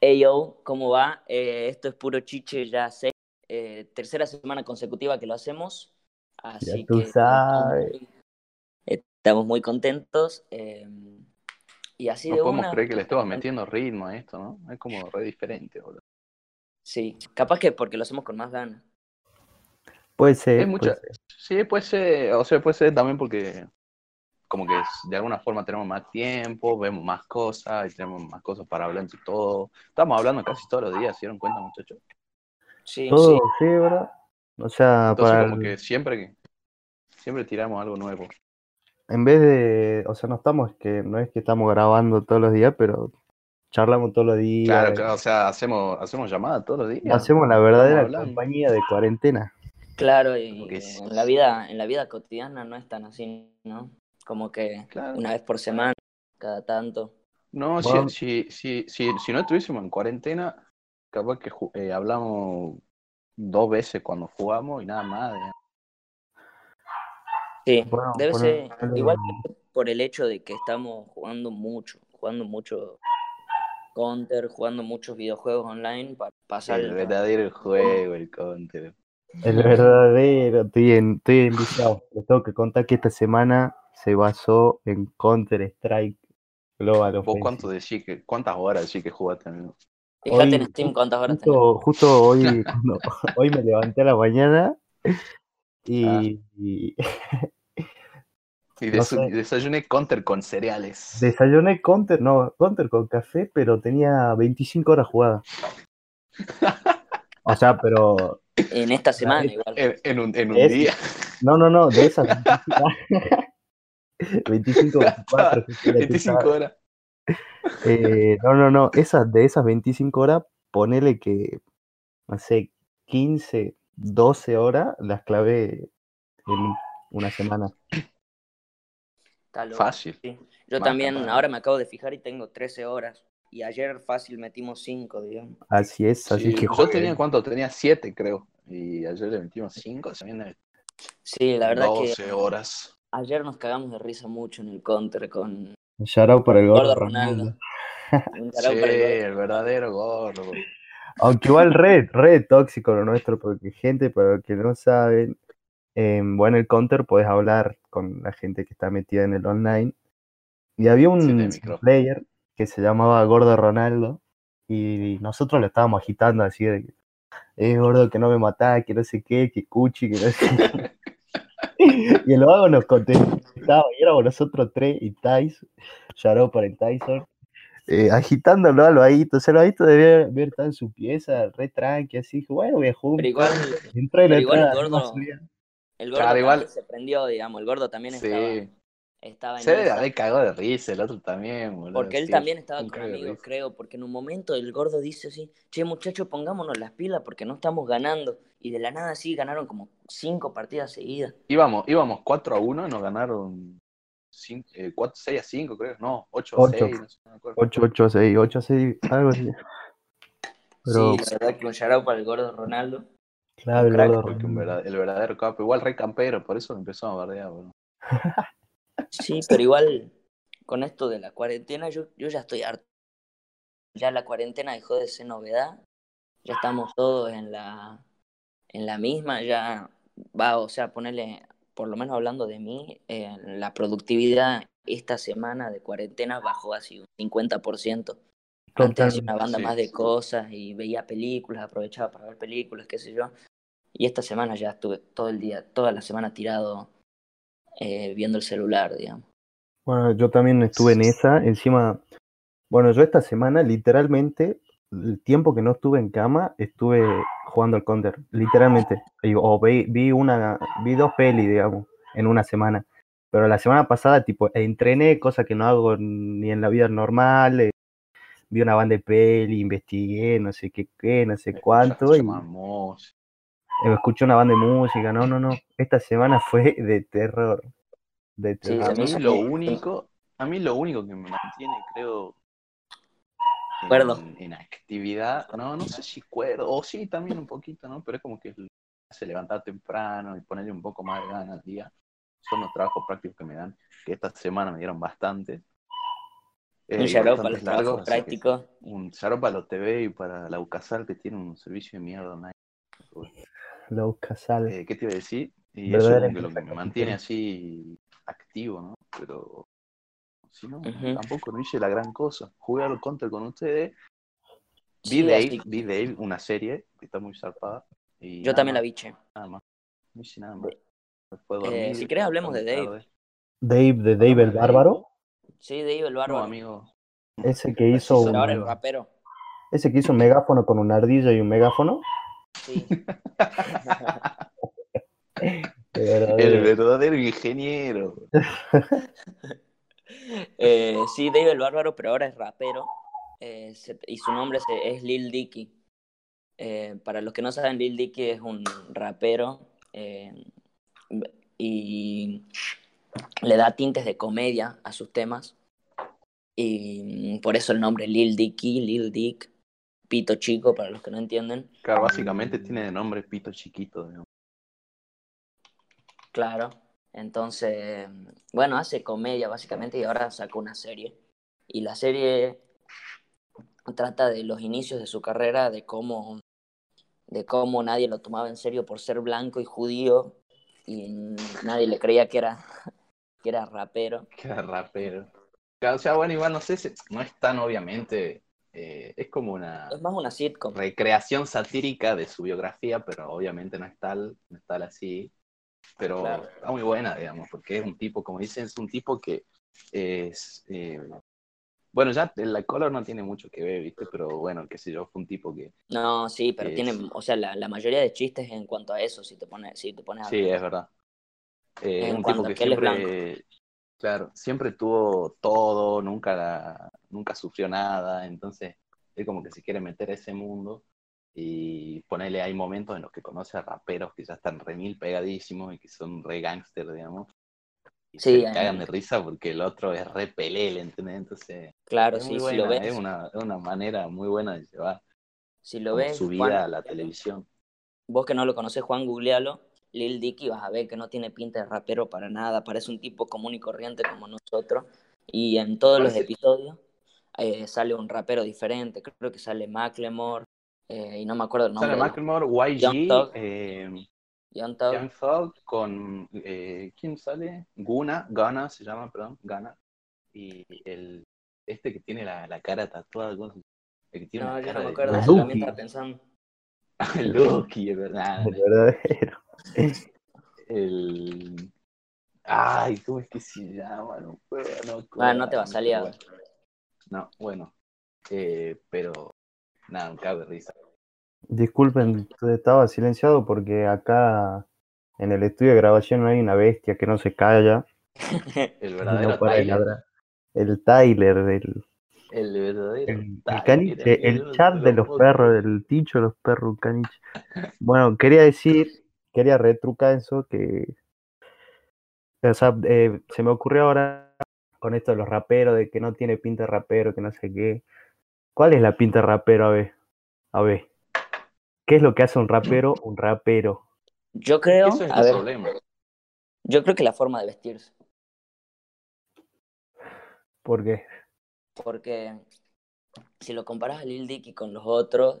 Hey yo, ¿cómo va? Eh, esto es puro chiche ya sé. Eh, tercera semana consecutiva que lo hacemos. Así Ya tú que sabes. estamos muy, estamos muy contentos. eh, y así No de podemos una. creer que le estamos metiendo ritmo a esto, ¿no? Es como re diferente, boludo. Sí, capaz que porque lo hacemos con más ganas. Puede ser. Es mucha... puede ser. Sí, puede ser, o sea, puede ser también porque como que de alguna forma tenemos más tiempo, vemos más cosas y tenemos más cosas para hablar entre todos. Estamos hablando casi todos los días, ¿se dieron cuenta, muchachos? Sí, Todo, sí. sí, ¿verdad? O sea, Entonces para como el- que siempre, siempre tiramos algo nuevo. en vez de, o sea, no estamos, que no es que estamos grabando todos los días, pero charlamos todos los días. Claro, claro, o sea, hacemos, hacemos llamadas todos los días. Hacemos la verdadera compañía de cuarentena. Claro, y en la vida, en la vida cotidiana no es tan así, ¿no? Como que Claro. una vez por semana, cada tanto. No, si, Bueno. si, si, si, si no estuviésemos en cuarentena, capaz que eh, hablamos dos veces cuando jugamos y nada más. Sí, Bueno, debe ser igual por el hecho de que estamos jugando mucho, jugando mucho Counter, jugando muchos videojuegos online para pasar El verdadero juego, el counter. El verdadero, estoy, en, estoy enviciado. Les tengo que contar que esta semana se basó en Counter Strike Global ¿Vos Offensive. cuánto decís que, cuántas horas decís que jugaste, amigo? Fíjate Hoy, en Steam cuántas horas justo, justo hoy, cuando- hoy me levanté a la mañana y, y Y No desu- sé. desayuné counter con cereales. desayuné Counter, no, Counter con café, pero tenía 25 horas jugadas. O sea, pero En esta semana igual. En, en un, en un Es- día. no, no, no, de esas 25, 24, que sí, ya tú 25 sabes. horas. Eh, no, no, no, esas, de esas 25 horas, ponele que, no sé, 15, 12 horas las clavé en una semana. Fácil. Sí. Yo Más también capaz. ahora me acabo de fijar y tengo 13 horas. Y ayer fácil metimos 5, digamos. Así es, así Sí, que yo tenía cuánto, tenía 7 creo. Y ayer le metimos 5, también de Sí, la verdad 12 que horas. Ayer nos cagamos de risa mucho en el counter con Shout out para el gordo Gordo Ronaldo. Ronaldo. Un Sí, para el gordo. el verdadero gordo. Aunque igual re, re tóxico lo nuestro, porque gente, para los que no saben, en bueno, el counter puedes hablar con la gente que está metida en el online. Y había un player que se llamaba Gordo Ronaldo, y nosotros lo estábamos agitando así de que, eh, gordo, que no me matás, que no sé qué, que cuchi, que no sé qué. Y el vago nos contestaba, y éramos nosotros tres y Thais, shout out para el Tyson, eh, agitándolo al vaguito. O sea, el vaguito debía estado en su pieza, re tranqui, así, dije, bueno, voy a jugar. un Pero igual, pero igual el gordo, el gordo Claro, también igual- se prendió, digamos. El gordo también Sí. estaba en Se debe esa. haber cagado de risa, el otro también, boludo. Porque él sí, también estaba un con amigos, creo, porque en un momento el gordo dice así, che muchachos, pongámonos las pilas porque no estamos ganando. Y de la nada sí ganaron como cinco partidas seguidas. Íbamos, íbamos 4 a 1 y nos ganaron 5, eh, 4, 6 a 5, creo. No, 8 a Ocho. 6, no sé, no me acuerdo. 8, 8, 6, 8, 6, algo así. Pero, Sí, la verdad que un shout para el gordo Ronaldo. claro, el crack, gordo Porque un Ronaldo. verdad- el verdadero capo, igual re campero, por eso lo empezó a bardear, boludo. Sí, pero igual con esto de la cuarentena yo, yo ya estoy harto. Ya la cuarentena dejó de ser novedad. Ya estamos todos en la, en la misma. Ya va, o sea, ponerle, por lo menos hablando de mí, eh, la productividad esta semana de cuarentena bajó así un 50%. Antes hacía una Totalmente. banda Sí. más de cosas y veía películas, aprovechaba para ver películas, qué sé yo. Y esta semana ya estuve todo el día, toda la semana tirado eh, viendo el celular, digamos. Bueno, yo también estuve en esa. Encima, bueno, yo esta semana, literalmente, el tiempo que no estuve en cama, estuve jugando al counter. Literalmente. Y- O vi, vi una, vi dos pelis, digamos, en una semana. Pero la semana pasada, tipo, entrené, cosa que no hago ni en la vida normal. eh, vi una banda de peli, investigué, no sé qué, qué, no sé cuánto. Y escuché una banda de música. No, no, no. Esta semana fue de terror. De Sí, terror. A se mí lo único, a mí lo único que me mantiene, creo, Cuerdo. en, en actividad, no, no sé si cuerdo, o sí también un poquito, ¿no? Pero es como que me hace levantar temprano y ponerle un poco más de ganas al día. Son los trabajos prácticos que me dan, que esta semana me dieron bastante. Eh, Un shout para los trabajos prácticos. Un shout para los TV y para la UCASAL que tiene un servicio de mierda online. Los Casal. Eh, ¿Qué te iba a decir? Y eso es lo que me mantiene así activo, ¿no? Pero si no, Ujú. tampoco no hice la gran cosa. Jugué a los counter con ustedes. Vi Sí, Dave, vi Dave, una serie que está muy zarpada. Y Yo también la más, vi, che. Nada más. No hice nada más. Eh, dormir, si querés hablemos de Dave. tarde. Dave de Dave el. Bárbaro. Sí, Dave el No, bárbaro. amigo. Ese que hizo ahora un, rapero. ese que hizo un megáfono con una ardilla y un megáfono. Sí. El de- verdadero ingeniero. Eh, sí, Dave el Bárbaro, pero ahora es rapero. Eh, se- y su nombre se- es Lil Dicky. Eh, para los que no saben, Lil Dicky es un rapero eh, y le da tintes de comedia a sus temas. Y mm, por eso el nombre Lil Dicky, Lil Dick, pito chico, para los que no entienden. Claro, básicamente tiene de nombre Pito Chiquito. digamos. Claro. Entonces, bueno, hace comedia básicamente y ahora sacó una serie. Y la serie trata de los inicios de su carrera, de cómo, de cómo nadie lo tomaba en serio por ser blanco y judío y nadie le creía que era, que era rapero. Que era rapero. O sea, bueno, igual no sé, si- no es tan obviamente. Eh, es como una Es más una sitcom. recreación satírica de su biografía, pero obviamente no es tal, no es tal así. Pero Claro. está muy buena, digamos, porque es un tipo, como dicen, es un tipo que es. eh, bueno, ya la color no tiene mucho que ver, ¿viste? Pero bueno, qué sé yo, fue un tipo que. No, sí, pero Es- tiene, o sea, la, la mayoría de chistes en cuanto a eso, si te pones, si te pones a Sí, es verdad. Eh, En un tipo a que es siempre, claro, siempre tuvo todo, nunca, la- nunca sufrió nada, entonces él como que se quiere meter a ese mundo y ponerle, hay momentos en los que conoce a raperos que ya están re mil pegadísimos y que son re gangster, digamos, y Sí, se eh. cagan de risa porque el otro es re pelele, ¿entendés? Entonces, Claro, es sí, si lo ves, es una, es una manera muy buena de llevar si lo ves, su Juan, vida a la televisión. Vos que no lo conoces, Juan, googlealo. Lil Dicky, vas a ver que no tiene pinta de rapero para nada. Parece un tipo común y corriente como nosotros. Y en todos los episodios eh, sale un rapero diferente. Creo que sale Macklemore. eh, y no me acuerdo el nombre. Sale Macklemore, Young YG, Thug. eh, Young Thug. Young Thug con eh, ¿quién sale? Guna, Gana se llama, perdón, Gana. Y el este que tiene la, la cara tatuada, ¿cómo se- el que tiene No, yo no me acuerdo. de también estaba pensando. el Loki, es verdad. El verdadero. El Ay, ¿cómo es que se llama? No puedo, no, Ah, no te va a salir. pero bueno. No, bueno. Eh, pero nada, un cago de risa. Disculpen, estaba silenciado porque acá en el estudio de grabación hay una bestia que no se calla. El verdadero no para de Tyler. El Tyler, el, El verdadero el, el caniche, chat de lo los perros, el ticho de los perros, caniche. Bueno, quería decir, quería retrucar eso, que o sea, eh, se me ocurrió ahora con esto de los raperos, de que no tiene pinta de rapero, que no sé qué. ¿Cuál es la pinta de rapero? A ver, a ver. ¿Qué es lo que hace un rapero un rapero? Yo creo, Eso es a el ver, problema. yo creo que la forma de vestirse. Porque Porque si lo comparas a Lil Dicky con los otros,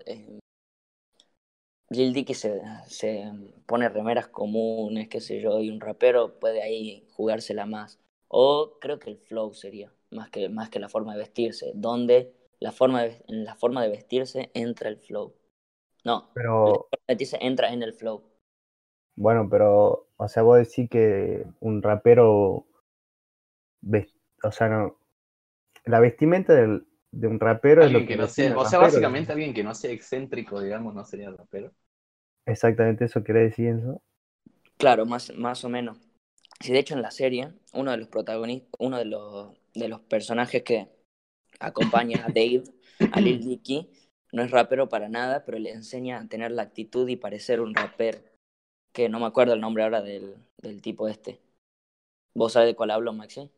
Lil Dicky se, se pone remeras comunes, qué sé yo, y un rapero puede ahí jugársela más. O creo que el flow sería, más que, más que la forma de vestirse, donde la forma de, en la forma de vestirse entra el flow. No, Pero, vestirse entra en el flow. bueno, pero, o sea, vos decís que un rapero, o sea, no, la vestimenta del- de un rapero es lo que que no sea, o sea, rapero, básicamente alguien que no sea excéntrico, digamos, no sería rapero. Exactamente eso quiere decir eso. Claro, más, más o menos. Si de hecho en la serie, uno de los protagonistas, uno de los, de los personajes que acompaña a Dave, a Lil Dicky, no es rapero para nada, pero le enseña a tener la actitud y parecer un rapero. Que no me acuerdo el nombre ahora del, del tipo este. ¿Vos sabés de cuál hablo, Maxi?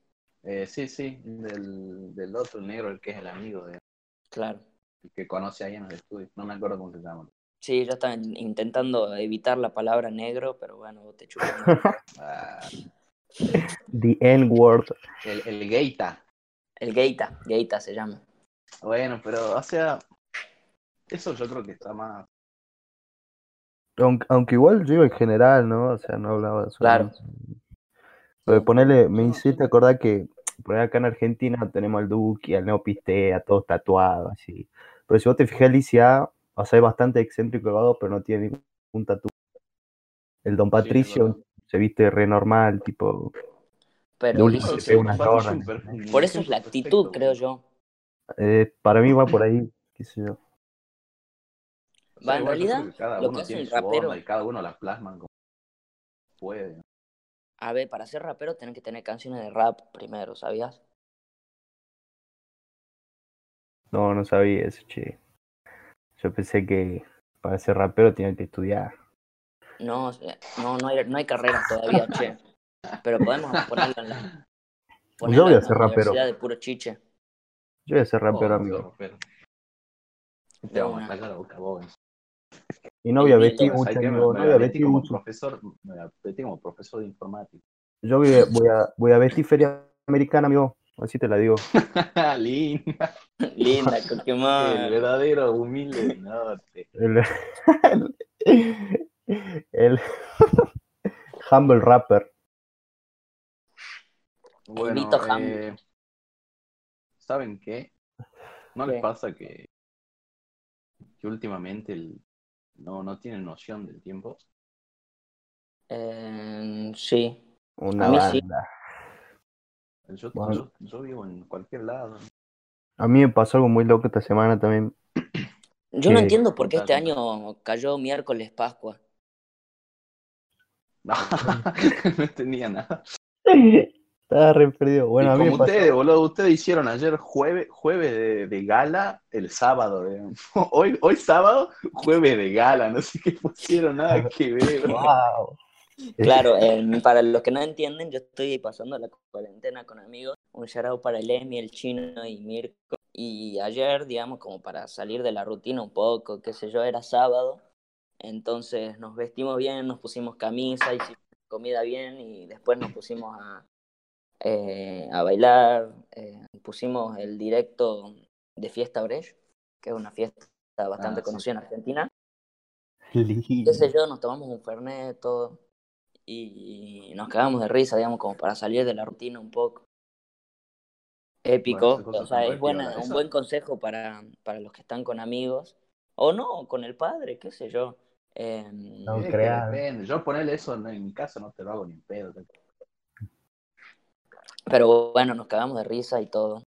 Eh, sí, sí, del, del otro negro, el que es el amigo de Claro. el que conoce ahí en el estudio. No me acuerdo cómo se llama. Sí, yo estaba in- intentando evitar la palabra negro, pero bueno, vos te chupas. Ah, The N-word. el, el Geita. El Geita, Geita se llama. Bueno, pero, o sea, eso yo creo que está más. Aunque, aunque igual yo en general, ¿no? O sea, no hablaba Claro. solamente- Lo de ponerle, me hiciste acordar que por ahí acá en Argentina tenemos al Duki, al Neopistea, todos tatuados, así. Pero si vos te fijas, Alicia, o sea, es bastante excéntrico el pero no tiene ningún tatu. El Don Patricio se viste re normal, tipo, Pero De última dice le que- pega una Pato es zorra. un per- un por eso es la actitud, creo yo. eh, para mí va por ahí, qué sé yo. O sea, Va, en realidad, lo uno que hace su rapero- y cada uno la plasma como puede. ¿No? A ver, para ser rapero tenés que tener canciones de rap primero, ¿sabías? No, no sabía eso, che. Yo pensé que para ser rapero tenía que estudiar. No, no, no hay, no hay carreras todavía, che. Pero podemos ponerlo en la. ponerlo voy a ser rapero. Universidad de puro chiche. Yo voy a ser rapero, Oh, amigo. rapero. Te vamos a tallar la boca. Y no voy a Y vestir entonces, mucho, No voy a vestir como mucho. profesor, metí como profesor de informática. Yo voy a, voy a, voy a vestir feria americana, amigo. Así te la digo. Linda, Linda, el Coquemón. verdadero humilde norte. El, el Humble Rapper. Bueno, eh, ¿saben qué? ¿No les pasa que, que últimamente el- no, no tienen noción del tiempo? Eh, sí. Una A mí sí. banda. Yo, Bueno. yo, yo vivo en cualquier lado. A mí me pasó algo muy loco esta semana también. Yo no entiendo por qué este año cayó miércoles Pascua. No, no tenía nada. Estaba re perdido. Bueno, y a mí me como pasó. ustedes, boludo, ustedes hicieron ayer jueves, jueves de, de gala, el sábado. digamos. Hoy, hoy sábado, jueves de gala, no sé qué pusieron, nada que ver. Wow. Claro, eh, para los que no entienden, yo estoy pasando la cuarentena con amigos. Un shout out para el Emi, el Chino y Mirko. Y ayer, digamos, como para salir de la rutina un poco, qué sé yo, era sábado. Entonces nos vestimos bien, nos pusimos camisa, hicimos comida bien y después nos pusimos a, eh, a bailar. eh, pusimos el directo de Fiesta Brecht, que es una fiesta bastante Ah, sí. conocida en Argentina sé yo, nos tomamos un fernet, todo, y nos cagamos de risa, digamos, como para salir de la rutina un poco. Épico, o sea, es buena, un buen consejo para, para los que están con amigos, o no, con el padre, qué sé yo. Em, No que creas. Yo ponerle eso en, en mi casa no te lo hago ni en pedo. Pero bueno, nos cagamos de risa y todo.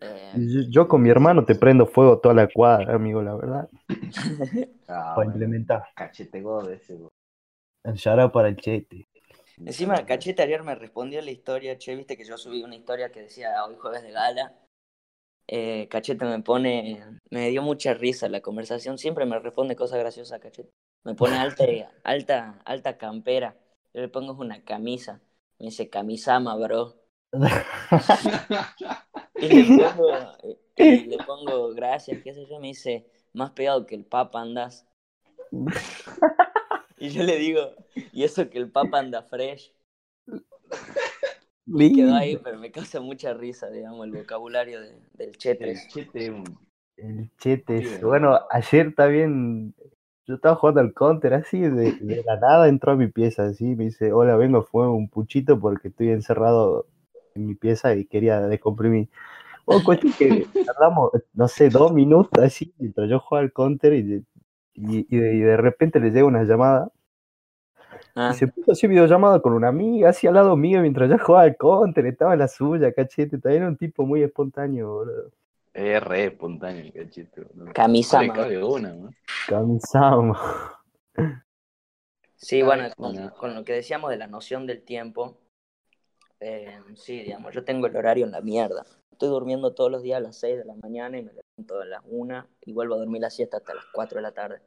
Em, Yo, con mi hermano te prendo fuego toda la cuadra, amigo, la verdad. Ah, Para implementar. Cachete God ese. boludo. El shout para el chete. Encima, Cachete ayer me respondió la historia, che, viste que yo subí una historia que decía hoy jueves de gala. Eh, Cachete me pone, me dio mucha risa la conversación, siempre me responde cosas graciosas Cachete. Me pone alta, alta, alta campera. Yo le pongo una camisa. Me dice camisama, bro. Y le pongo, y le pongo gracias, qué sé yo, me dice, más pegado que el papa andás. Y yo le digo, y eso que el papa anda fresh. Y quedó ahí, pero me causa mucha risa, digamos, el vocabulario de- del El Chetres. chete es un- El chete. Sí, ese. Bueno, ayer también yo estaba jugando al counter así, de, de la nada entró a mi pieza así, me dice, hola, vengo a fumar un puchito porque estoy encerrado en mi pieza y quería descomprimir. Oh, cuestión que tardamos, no sé, dos minutos así, mientras yo jugaba al counter y, y, y de, y de repente le llega una llamada Ah, y se puso así videollamada con una amiga, así al lado mío mientras yo jugaba al counter, estaba en la suya, cachete, también era un tipo muy espontáneo, boludo. es re espontáneo el cachete. boludo. Cabe una, ¿no? Cansado. Sí, bueno, con, con lo que decíamos de la noción del tiempo, eh, sí, digamos, yo tengo el horario en la mierda. Estoy durmiendo todos los días a las 6 de la mañana y me levanto a las 1 y vuelvo a dormir la siesta hasta las 4 de la tarde.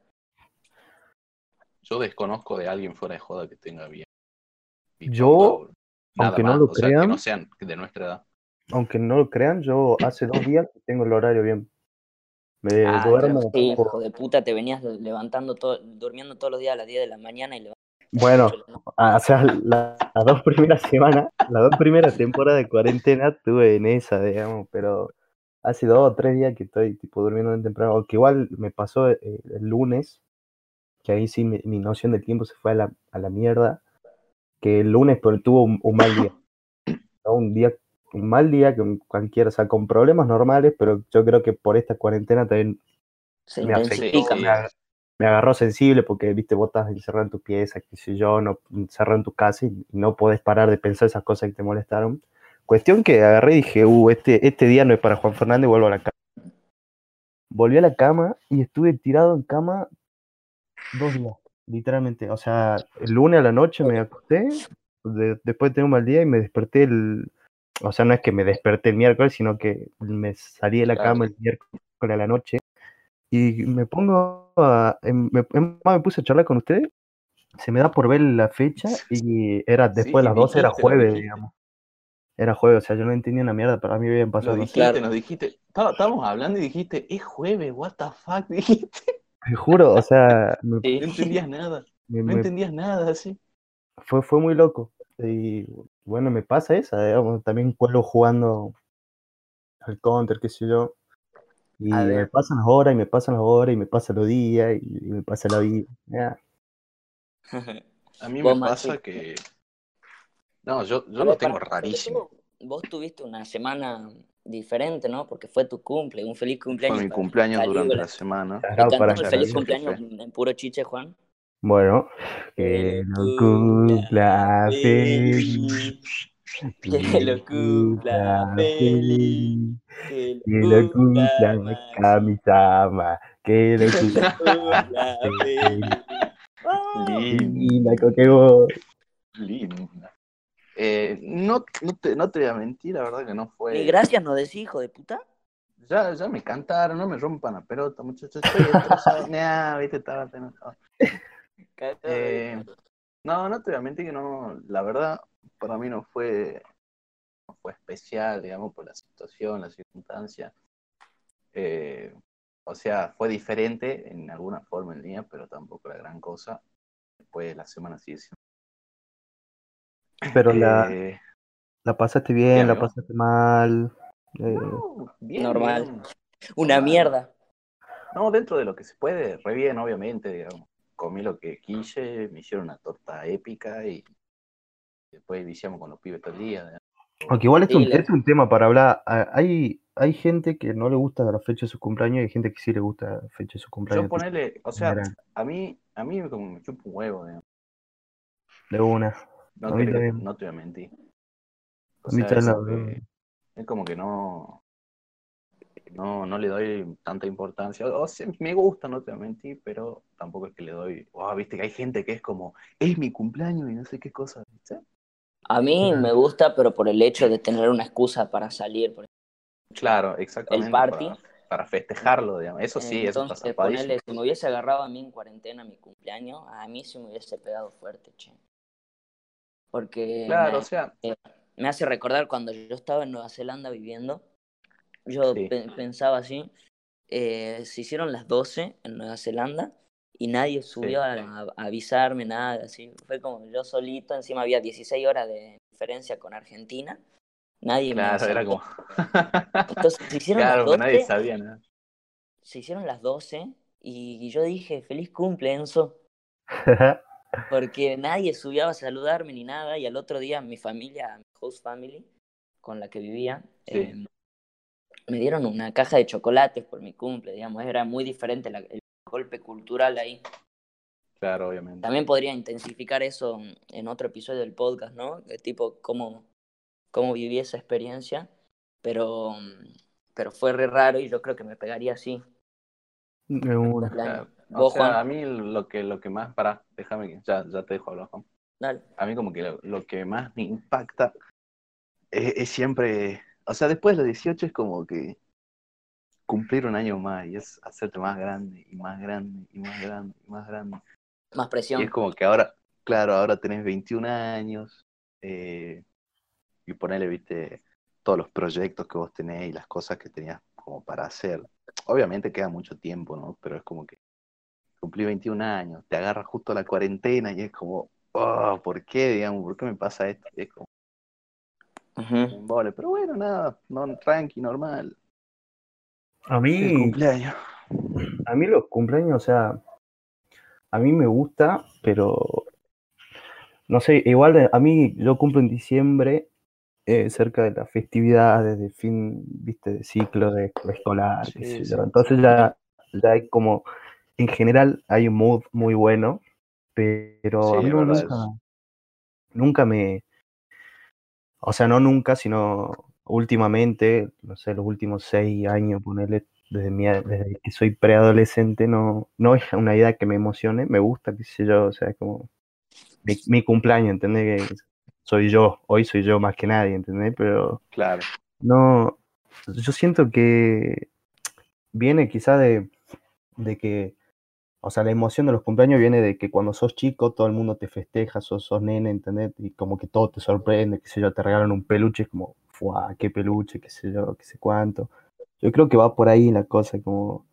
Yo desconozco de alguien fuera de joda que tenga bien. Yo, aunque no más, lo o sea, crean- que no sean de nuestra edad. Aunque no lo crean, yo hace dos días que tengo el horario bien. Me Ah, duermo sí, por- hijo de puta, te venías levantando todo, durmiendo todos los días a las 10 de la mañana y levantando Bueno, o sea, la- las dos primeras semanas, las dos primeras temporadas de cuarentena estuve en esa, digamos, pero hace dos o tres días que estoy tipo durmiendo bien temprano, que igual me pasó eh, el lunes, que ahí sí mi, mi noción del tiempo se fue a la, a la mierda, que el lunes pero tuvo un, un mal día, ¿no? un día, un mal día con cualquiera, o sea, con problemas normales, pero yo creo que por esta cuarentena también Se me afectó, me, me agarró sensible porque, viste, estás encerrado en tu pieza, qué sé yo, no, encerrado en tu casa y no podés parar de pensar esas cosas que te molestaron. Cuestión que agarré y dije, uh, este, este día no es para Juan Fernández, vuelvo a la cama. Volví a la cama y estuve tirado en cama dos días, literalmente. O sea, el lunes a la noche me acosté, de- después de tener un mal día y me desperté el... O sea, no es que me desperté el miércoles, sino que me salí de la cama el miércoles a la noche y me pongo a, em- me, em- me puse a charlar con ustedes, se me da por ver la fecha y era después de Sí, las 12 era jueves, digamos. Era jueves, o sea, yo no entendía una mierda, pero a mí me habían Nos pasado dos dijiste, nos dijiste. Estábamos hablando y dijiste, es jueves, what the fuck, dijiste. Te juro, o sea, me, Sí. No entendías nada, me- no entendías nada, así. fue, fue muy loco. Y bueno, me pasa esa, digamos, también cuelo jugando al counter, qué sé yo. Y A me pasan las horas y me pasan las horas y me pasan los días y, y me pasa la vida. A mí me pasa que. No, yo, yo A lo tengo rarísimo. Vos tuviste una semana diferente, ¿no? Porque fue tu cumple, un feliz Fue cumpleaños. mi para cumpleaños durante la semana. ¿Te Sagrado para el feliz cumpleaños en puro chiche, Juan? Bueno, Que lo cumpla feliz. que lo cumpla feliz, que lo cumpla Kamisama. Que lo cumpla feliz. Linda Coquebo. lindo. Eh, no, no, te, no te voy a mentir, la verdad que no Ni fue. gracias no decís, hijo de puta. Ya, ya me cantaron, no me rompan la pelota, muchachos. Estoy estresado. Nah, viste, estaba Eh, no, no te voy a mentir que no, la verdad, para mí no fue, no fue especial, digamos, por la situación, la circunstancia. Eh, o sea, fue diferente en alguna forma el día, pero tampoco la gran cosa. Después la semana sigue siendo. Pero la, Eh, la pasaste bien, Bien, la amigo. pasaste mal. eh, no, bien, Normal. bien. Una mierda. No, dentro de lo que se puede, re bien, obviamente, digamos. Comí lo que quise, me hicieron una torta épica y después viciamos con los pibes todo el día. Aunque igual es Sí, un, la- es un tema para hablar. Ah, Hay, hay gente que no le gusta la fecha de su cumpleaños y hay gente que sí le gusta la fecha de su Yo cumpleaños. tipo, ponerle, o sea, a mí, a mí como me chupa un huevo, digamos. de una. No, A mí te, no te voy a mentir. O A mí sea, también es la como, que, es como que no, no, no le doy tanta importancia. O sea, me gusta, no te voy a mentir, pero tampoco es que le doy. Oh, viste que hay gente que es como, es mi cumpleaños y no sé qué cosa. ¿viste? A mí me gusta, pero por el hecho de tener una excusa para salir. por Claro, exactamente. El party. Para, para festejarlo, digamos. Eso sí, eso está Entonces, ponele, si me hubiese agarrado a mí en cuarentena mi cumpleaños, a mí sí me hubiese pegado fuerte, che. Porque Claro, me, o sea, me hace recordar cuando yo estaba en Nueva Zelanda viviendo, yo Sí. pe- pensaba así, eh, se hicieron las 12 en Nueva Zelanda y nadie subió a, a avisarme nada, así. Fue como yo solito, encima había 16 horas de diferencia con Argentina, nadie me claro, era como. Entonces se hicieron claro, las que nadie 12 sabía nada. se hicieron las 12 y yo dije, feliz cumple, Enzo, porque nadie subió a saludarme ni nada y al otro día mi familia, mi host family, con la que vivía, Sí. eh, me dieron una caja de chocolates por mi cumple, digamos, era muy diferente la- el golpe cultural ahí. Claro, obviamente. También podría intensificar eso en otro episodio del podcast, ¿no? De tipo, cómo, cómo viví esa experiencia, pero, pero fue re raro y yo creo que me pegaría así. De una. cumpleaños. Claro. O Vos, sea, Juan, a mí lo que, lo que más, para, déjame que ya, ya te dejo hablar, Juan. dale. A mí como que lo, lo que más me impacta es, es siempre, o sea, después de los 18 es como que cumplir un año más y es hacerte más grande y más grande y más grande y más grande. Más Y presión. es como que ahora, claro, ahora tenés 21 años eh, y ponele, viste, todos los proyectos que vos tenés y las cosas que tenías como para hacer. Obviamente queda mucho tiempo, ¿no? Pero es como que cumplí 21 años, te agarra justo la cuarentena y es como, oh, ¿por qué, digamos? ¿Por qué me pasa esto? Y es como un embole. Pero bueno, nada, no, tranqui, normal. A El mí, cumpleaños. a mí los cumpleaños, o sea, a mí me gusta, pero no sé, igual de- a mí yo cumplo en diciembre, eh, cerca de las festividades de fin, viste, de ciclo de escolar, qué Sí, sí. Entonces ya, ya hay como, en general hay un mood muy bueno, pero Sí, a mí nunca, nunca me, o sea, no nunca, sino últimamente, no sé, los últimos seis años, ponerle, desde, mi, desde que soy preadolescente, no, no es una idea que me emocione, me gusta, qué sé yo, o sea, es como mi, mi cumpleaños, ¿entendés? Que soy yo, hoy soy yo más que nadie, ¿entendés? Pero Claro. no, yo siento que viene quizá de, de que, o sea, la emoción de los cumpleaños viene de que cuando sos chico todo el mundo te festeja, sos, sos nene, ¿entendés? Y como que todo te sorprende, qué sé yo, te regalan un peluche, es como, ¡fuah! ¡Qué peluche! qué sé yo, qué sé cuánto. Yo creo que va por ahí la cosa, como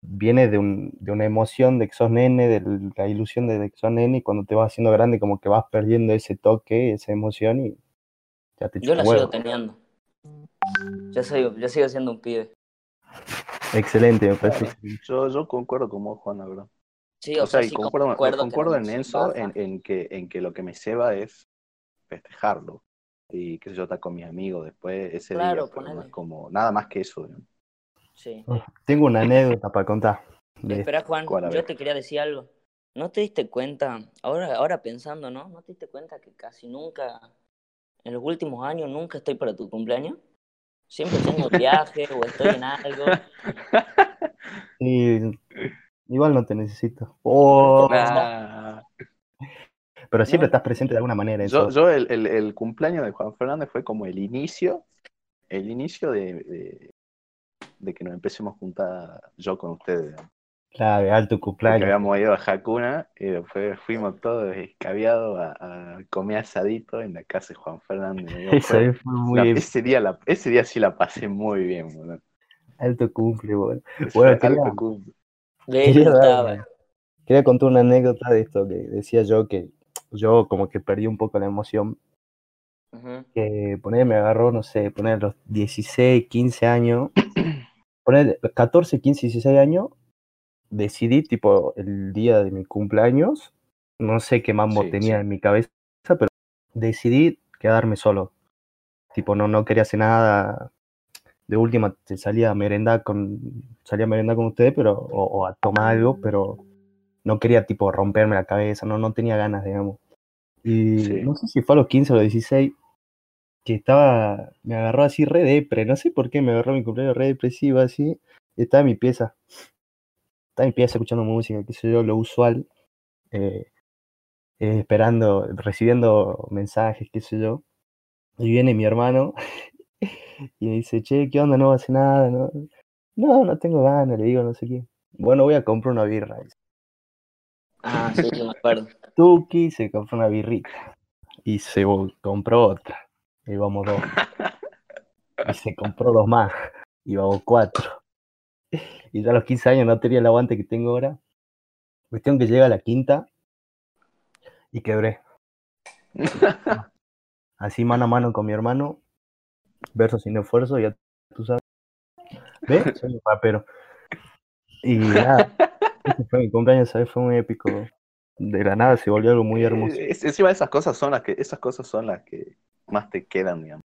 viene de, un, de una emoción de que sos nene, de la ilusión de que sos nene, y cuando te vas haciendo grande como que vas perdiendo ese toque, esa emoción y ya te Yo la huevo. sigo teniendo. Yo, soy, yo sigo siendo un pibe. Excelente, me parece. Claro. Yo, yo concuerdo con vos, Juan, la verdad. Sí, O, o, sea, sí concuerdo, concuerdo concuerdo en eso, en, en que, en que lo que me ceba es festejarlo. Y que yo estar con mis amigos después ese Claro, día, pero no es como nada más que eso. Sí. Tengo una anécdota para contar. de Espera, Juan, ¿Cuál, a yo te quería decir algo. ¿No te diste cuenta, ahora, ahora pensando, ¿no? ¿No te diste cuenta que casi nunca, en los últimos años, nunca estoy para tu cumpleaños? Siempre tengo viaje o estoy en algo. Sí, igual no te necesito. Oh, Nah. Pero siempre No. estás presente de alguna manera. en Yo, todo. yo el, el- el cumpleaños de Juan Fernández fue como el inicio, el inicio de, de, de que nos empecemos a juntar yo con ustedes. Claro, alto Porque cumpleaños. habíamos ido a Hakuna y después fuimos todos escabiados a, a comer asadito en la casa de Juan Fernández. Fue- fue muy la- ese, día la, ese día sí la pasé muy bien, boludo. alto cumple, bueno. Ese Bueno, quería- alto cumple. Quería contar una anécdota de esto que decía yo que yo como que perdí un poco la emoción. Ujú. Que poner me agarró, no sé, poner los 16, 15 años. Poner 14, 15, 16 años. Decidí, tipo, el día de mi cumpleaños. No sé qué mambo Sí, tenía sí. en mi cabeza, pero decidí quedarme solo. Tipo, no, no quería hacer nada. De última, te salía a merendar con, salía a merendar con ustedes, pero, o, o a tomar algo, pero no quería, tipo, romperme la cabeza, no, no tenía ganas, digamos. Y Sí. no sé si fue a los 15 o los 16, que estaba, me agarró así re depre, no sé por qué me agarró mi cumpleaños re depresivo así, y estaba en mi pieza. Estaba en mi pieza escuchando música, qué sé yo, lo usual, eh, eh, esperando, recibiendo mensajes, qué sé yo. Y viene mi hermano y me dice, che, ¿qué onda? No hacer nada, ¿no? No, no tengo ganas, le digo, no sé qué. Bueno, voy a comprar una birra. dice. Ah, sí, sí, me acuerdo. Tuki se compró una birrita y se compró otra. Y vamos dos. Y se compró dos más. Y vamos cuatro. Y ya a los 15 años no tenía el aguante que tengo ahora. Cuestión que llega a la quinta y quebré. Así mano a mano con mi hermano. Verso sin esfuerzo, ya tú sabes. ¿Ves? Soy un rapero. Y nada, fue mi cumpleaños, ¿sabes? Fue muy épico. De la nada se volvió algo muy hermoso. Es- encima esas cosas son las que, esas cosas son las que más te quedan, digamos.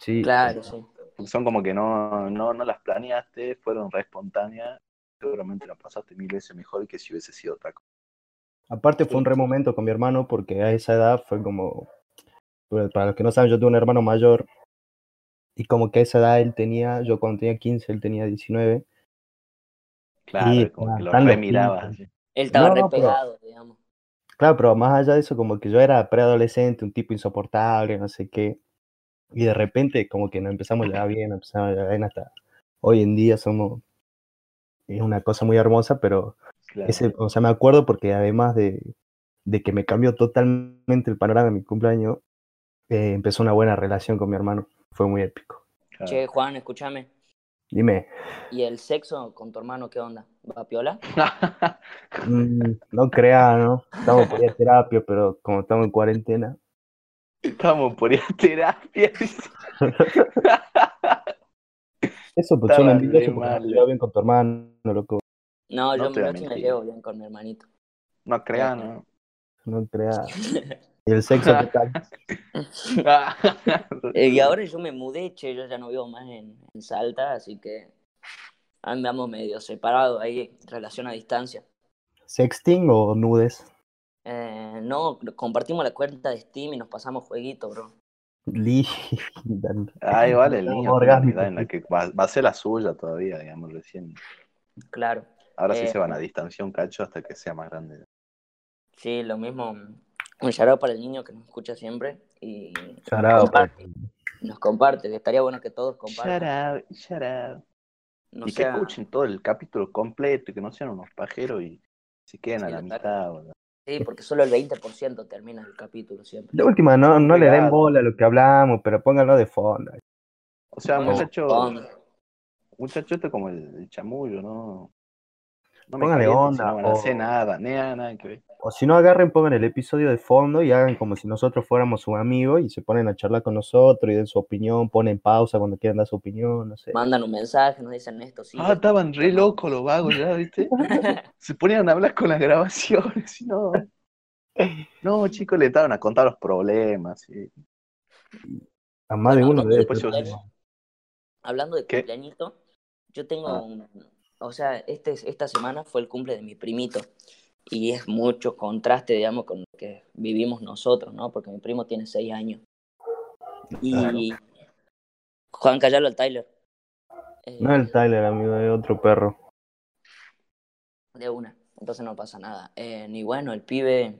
Sí, Claro, sí. Son como que no, no, no las planeaste, fueron re espontáneas, seguramente las pasaste mil veces mejor que si hubiese sido otra cosa. Aparte fue un re momento con mi hermano porque a esa edad fue como, para los que no saben, yo tengo un hermano mayor y como que a esa edad él tenía, yo cuando tenía 15, él tenía 19. Claro, como que lo así. Él estaba No, re no, pero- pegado, digamos. Claro, pero más allá de eso, como que yo era preadolescente, un tipo insoportable, no sé qué. Y de repente como que nos empezamos a llevar bien, nos empezamos a llevar bien hasta hoy en día somos, es una cosa muy hermosa, pero Claro. ese, o sea, me acuerdo porque además de, de que me cambió totalmente el panorama de mi cumpleaños, eh, empezó una buena relación con mi hermano. Fue muy épico. claro. Che, Juan, escúchame. Dime, ¿Y el sexo con tu hermano qué onda? ¿Va piola? mm, no crea, ¿no? Estamos por ir a terapia, pero como estamos en cuarentena, Estamos por ir a terapia. eso pues mal. te llevas bien con tu hermano, loco. No, No yo, me mentir. llevo bien con mi hermanito. No crean, ¿no? No crea. Y el sexo, ¿qué tal? Eh, y ahora yo me mudé, che, yo ya no vivo más en, en Salta, así que andamos medio separados ahí, relación a distancia. ¿Sexting o nudes? Eh, no, compartimos la cuenta de Steam y nos pasamos jueguitos, bro. Linda. Ahí vale el niño, en la que va, va a ser la suya todavía, digamos, recién. Claro. Ahora sí Eh, se van a distanciar un cacho hasta que sea más grande. Sí, lo mismo. Un shout para el niño que nos escucha siempre y Charado, comparte, nos comparte, que estaría bueno que todos compartan. Shout out, shout out. No y sea- que escuchen todo el capítulo completo y que no sean unos pajeros y se queden Sí, a la la mitad. boludo. Sí, porque solo el 20% termina el capítulo siempre. De última, no, no le den bola a lo que hablamos, pero pónganlo de fondo. O sea, Bueno, muchacho, con- muchacho, esto es como el, el chamullo, ¿no? No me Póngale onda, no van a o- hacer nada, nada, nada que ver. O si no, agarren, pongan el episodio de fondo y hagan como si nosotros fuéramos sus amigos y se ponen a charlar con nosotros y den su opinión, ponen pausa cuando quieran dar su opinión, no sé. mandan un mensaje, nos dicen esto, sí. Ah, estaban re locos los vagos ya, ¿viste? Se ponían a hablar con las grabaciones y no. No, chicos, le estaban a contar los problemas. y- A más de uno ser yo- así. Hablando de ¿Qué? cumpleañito, yo tengo Ah. un, o sea, este, esta semana fue el cumple de mi primito y es mucho contraste, digamos, con lo que vivimos nosotros, ¿no? Porque mi primo tiene seis años. Y Juan, callalo al Tyler. Eh, No el Tyler, amigo, es otro perro. De una, entonces no pasa nada. Eh, ni bueno, el pibe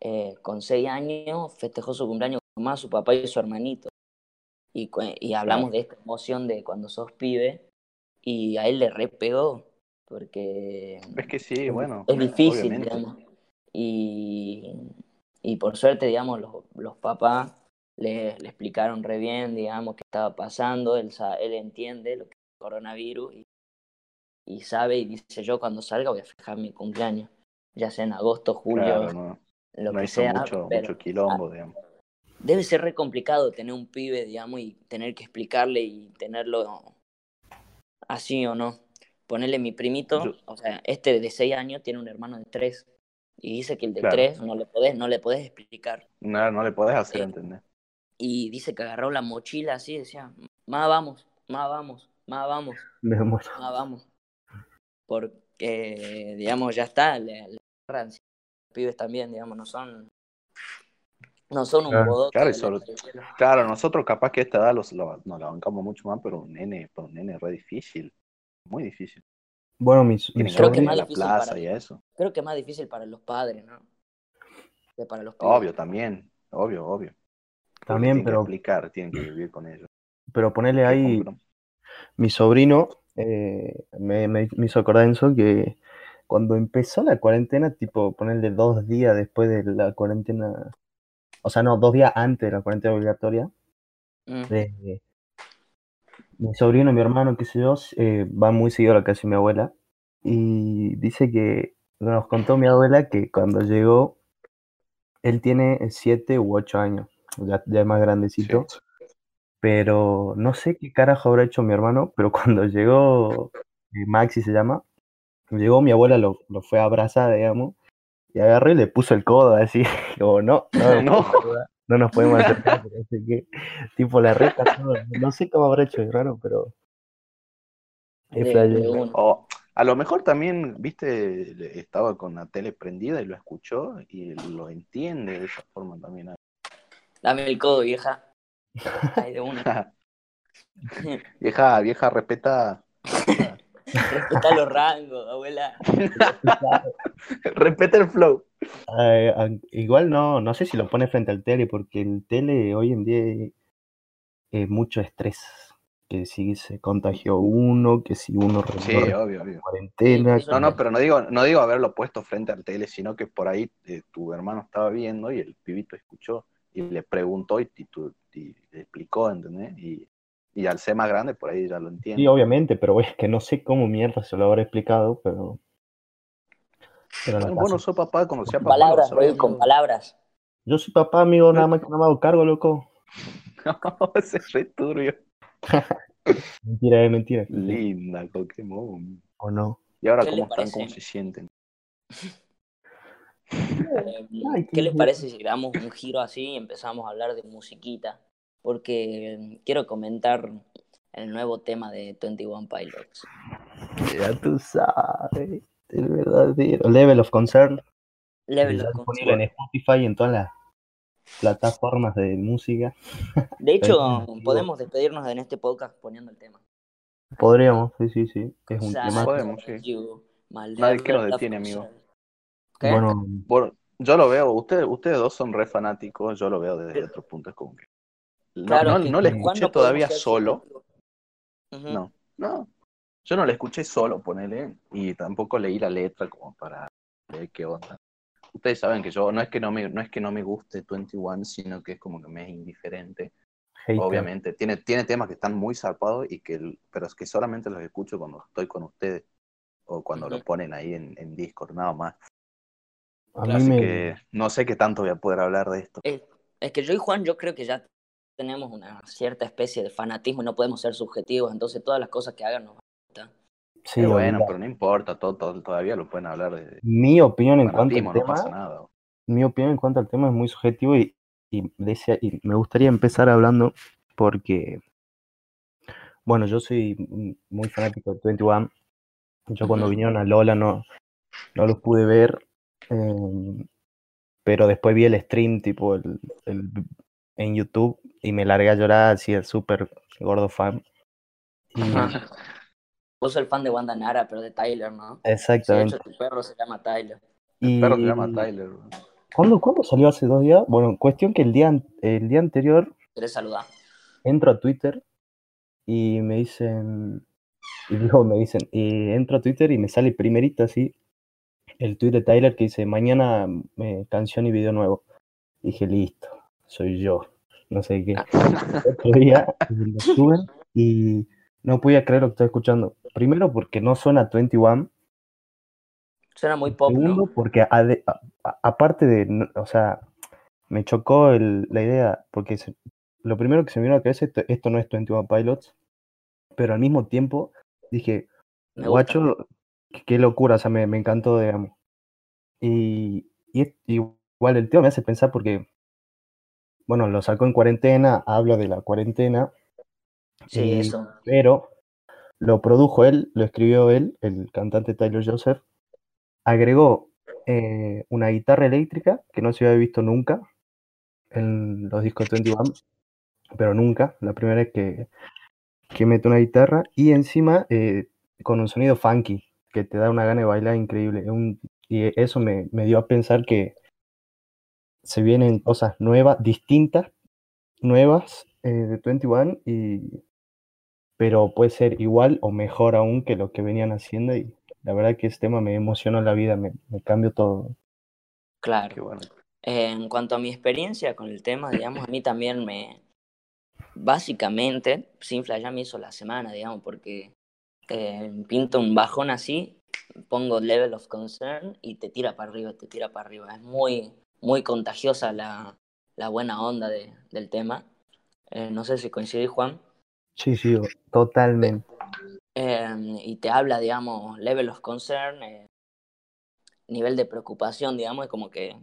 eh, con seis años festejó su cumpleaños con más su papá y su hermanito. Y, y hablamos de esta emoción de cuando sos pibe y a él le re pegó, porque Es que sí, bueno. es difícil, obviamente. digamos. Y, y por suerte, digamos, los, los papás le, le explicaron re bien, digamos, qué estaba pasando, él, sa- él entiende lo que es el coronavirus y, y sabe y dice, yo cuando salga voy a fijar mi cumpleaños, ya sea en agosto, julio, Claro, no, lo no que hizo sea, mucho, pero mucho quilombo, digamos. debe ser re complicado tener un pibe, digamos, y tener que explicarle y tenerlo así o no. Ponerle mi primito, Yo- o sea, este de 6 años tiene un hermano de 3 y dice que el de Claro. 3 no le podés, no le podés explicar. No, no le podés hacer Eh, entender. Y dice que agarró la mochila así, decía, más vamos, más vamos, más vamos, Me muero. más vamos. Porque, digamos, ya está, le, le los pibes también, digamos, no son, no son un Claro. bodoque Claro, nosotros capaz que a esta edad los, lo- nos la bancamos mucho más, pero un nene, para un nene es re difícil. Muy difícil. Bueno, mis, mis Creo que más a la difícil plaza para- y eso. Creo que es más difícil para los padres, ¿no? Que para los pibes. Obvio, también. Obvio, obvio. También, tienen pero- que explicar, tienen que vivir con ellos. pero ponerle ahí, compro- mi sobrino eh, me, me- me hizo acordar eso que cuando empezó la cuarentena, tipo ponerle dos días después de la cuarentena, o sea, no, dos días antes de la cuarentena obligatoria, Mm. eh, mi sobrino, mi hermano, qué sé yo, eh, va muy seguido a la casa de mi abuela y dice que nos contó mi abuela que cuando llegó, él tiene siete u ocho años, ya, ya es más grandecito. Sí. Pero no sé qué carajo habrá hecho mi hermano, pero cuando llegó, eh, Maxi se llama, llegó mi abuela, lo, lo fue a abrazar, digamos, y agarró y le puso el codo así, como no, no, No. no nos podemos acercar, sé qué, tipo la reta, no sé cómo habrá hecho, es raro, pero es De- flashero. de una. O a lo mejor también, viste, estaba con la tele prendida y lo escuchó y lo entiende de esa forma también. Dame el codo, vieja. Ay, de una. vieja, vieja, respeta, Respeta los rangos, abuela. respeta el flow. Eh, igual no, no sé si lo pone frente al tele, porque el tele hoy en día es, mucho estrés. Que si se contagió uno, que si uno Sí, obvio, obvio. cuarentena. Sí, No, no, pero no digo, no digo haberlo puesto frente al tele, sino que por ahí eh, tu hermano estaba viendo y el pibito escuchó y le preguntó y, y tú- y le explicó, ¿entendés? Y Y al ser más grande, por ahí ya lo Sí, entiendo. obviamente, pero es que no sé cómo mierda se lo habré explicado, pero. Pero Bueno, no casa. sos papá, cuando sea Con papá palabras, con palabras. Yo soy papá, amigo, nada más que no me hago cargo, loco. No, ese es re turbio. Mentira, es mentira. Linda, Pokémon. ¿O no? ¿Y ahora ¿Qué cómo están? ¿Cómo se sienten? Eh, ¿Qué les parece si damos un giro así y empezamos a hablar de musiquita? Porque quiero comentar el nuevo tema de 21 Pilots. Ya tú sabes. El verdadero. Level of Concern. Level of disponible en Concern. Spotify y en todas las plataformas de música. De hecho, podemos despedirnos en este podcast poniendo el tema. Podríamos, sí, sí, sí. Es un tema. Podemos, sí. you, my Nadie que nos detiene, amigo. concern. ¿Qué? Bueno, Bueno, yo lo veo, ustedes, ustedes dos son re fanáticos, yo lo veo desde otro punto, es como que... No, Claro, no, que no le ¿cuándo escuché ¿Cuándo todavía solo, no, no, yo no le escuché solo, ponele, y tampoco leí la letra como para ver qué onda. Ustedes saben que yo, no es que no me, no es que no me guste 21, sino que es como que me es indiferente. hater. Obviamente, tiene, tiene temas que están muy zarpados, y que, pero es que solamente los escucho cuando estoy con ustedes, o cuando lo ponen ahí en, en Discord, nada más. A Claro, mí Así me. que no sé qué tanto voy a poder hablar de esto. Es, es que yo y Juan, yo creo que ya tenemos una cierta especie de fanatismo y no podemos ser subjetivos, entonces todas las cosas que hagan nos gustan. Sí, Pero bueno, pero no importa, todo, todo- todavía lo pueden hablar de Mi opinión en cuanto al fanatismo, no pasa tema. nada. Mi opinión en cuanto al tema es muy subjetivo y, y, desea- y me gustaría empezar hablando porque, bueno, yo soy muy fanático de 21. Yo cuando vinieron a Lola no, no los pude ver, em, pero después vi el stream tipo el, el- en YouTube y me largué a llorar así, el súper gordo fan. Y, Vos sos el fan de Wanda Nara, pero de Tyler, ¿no? Sí, de exactamente. hecho, tu perro se llama Tyler. El perro se Y- llama Tyler. ¿Cuándo, cuándo salió hace dos días? Bueno, cuestión que el día, an- el día anterior ¿Querés saludar? entro a Twitter y me dicen, y luego me dicen, y entro a Twitter y me sale primerito así el tweet de Tyler que dice, mañana eh, canción y video nuevo. Dije, listo, soy yo, no sé qué. Otro día lo suben y no podía creer lo que estoy escuchando. Primero porque no suena 21, Suena muy pop, segundo ¿no? porque ade- a- a- aparte de, o sea, me chocó el- la idea, porque se- lo primero que se me vino a la cabeza, esto, esto no es 21 Pilots, pero al mismo tiempo dije, guacho, qué, locura, o sea, me, me encantó, digamos. Y, y igual el tema me hace pensar porque, bueno, lo sacó en cuarentena, habla de la cuarentena, Sí, y- eso. pero lo produjo él, lo escribió él, el cantante Tyler Joseph, agregó eh, una guitarra eléctrica que no se había visto nunca en los discos 21, pero nunca, la primera vez que, que mete una guitarra, y encima eh, con un sonido funky, que te da una gana de bailar increíble. un- y eso me, me dio a pensar que se vienen cosas nuevas, distintas, nuevas eh, de 21, y, pero puede ser igual o mejor aún que lo que venían haciendo, y la verdad que este tema me emocionó la vida, me, me cambió todo. Claro. Bueno. Eh, en cuanto a mi experiencia con el tema, digamos, a mí también me. Básicamente, sin ya me hizo la semana, digamos, porque eh, pinto un bajón así, pongo level of concern y te tira para arriba, te tira para arriba. Es muy, muy contagiosa la, la buena onda de, del tema. Eh, no sé si coincidís, Juan. Sí, sí, totalmente. Eh, y te habla, digamos, level of concern, eh, nivel de preocupación, digamos, es como que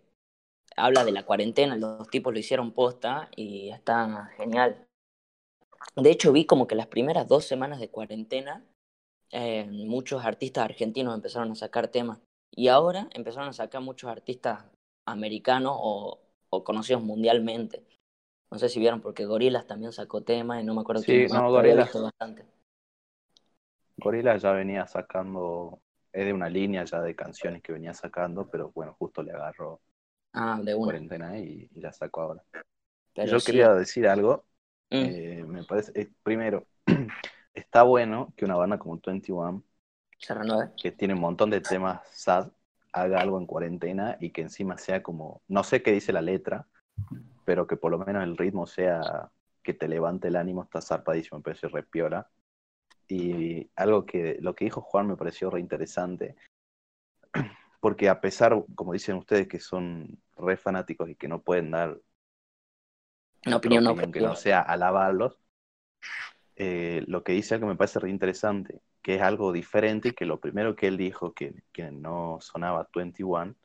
habla de la cuarentena, los tipos lo hicieron posta y está genial. De hecho, vi como que las primeras dos semanas de cuarentena, eh, muchos artistas argentinos empezaron a sacar temas. Y ahora empezaron a sacar muchos artistas americanos o, o conocidos mundialmente. No sé si vieron, porque Gorillaz también sacó temas y no me acuerdo Sí, quién más, no, Gorillaz. visto bastante. Gorila ya venía sacando, es de una línea ya de canciones que venía sacando, pero bueno, justo le agarró Ah, de una. cuarentena y, y la sacó ahora. Pero Yo sí, quería decir algo, mm, eh, me parece, eh, primero, está bueno que una banda como 21, se renueve. que tiene un montón de temas sad, haga algo en cuarentena y que encima sea como, no sé qué dice la letra, pero que por lo menos el ritmo sea que te levante el ánimo, está zarpadísimo, me pareció repiola. Y algo que lo que dijo Juan me pareció re interesante, porque a pesar, como dicen ustedes, que son re fanáticos y que no pueden dar Una opinión no que no sea alabarlos, eh, lo que dice algo me parece re interesante, que es algo diferente y que lo primero que él dijo, que, que no sonaba 21,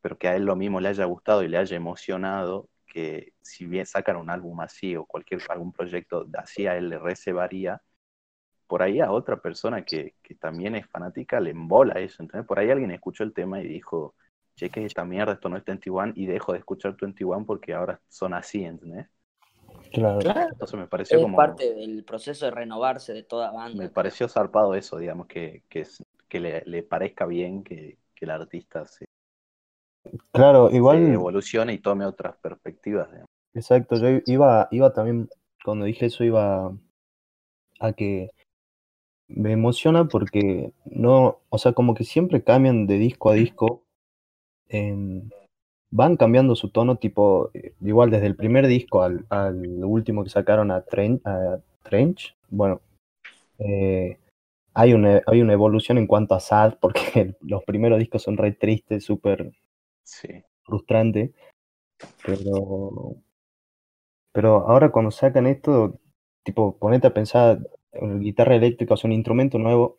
pero que a él lo mismo le haya gustado y le haya emocionado, que si bien sacan un álbum así o cualquier algún proyecto así a él le reservaría, por ahí a otra persona que, que, también es fanática le embola eso, entonces por ahí alguien escuchó el tema y dijo, che, que esta mierda, esto no es 21 y dejo de escuchar 21 porque ahora son así, ¿entendés? Claro. Entonces me pareció Es como... parte del proceso de renovarse de toda banda. Me pareció zarpado eso, digamos, que, que, es- que le, le parezca bien que, que el artista se, Claro, se igual, evolucione y tome otras perspectivas. digamos. exacto, yo iba, iba también, cuando dije eso iba a que me emociona porque no, o sea, como que siempre cambian de disco a disco, van cambiando su tono, tipo, eh, igual desde el primer disco al, al último que sacaron a, Tren- a Trench, bueno, eh, hay una, hay una evolución en cuanto a sad, porque los primeros discos son re tristes, súper Sí, frustrante, pero, pero ahora cuando sacan esto, tipo, ponete a pensar, guitarra eléctrica es un instrumento nuevo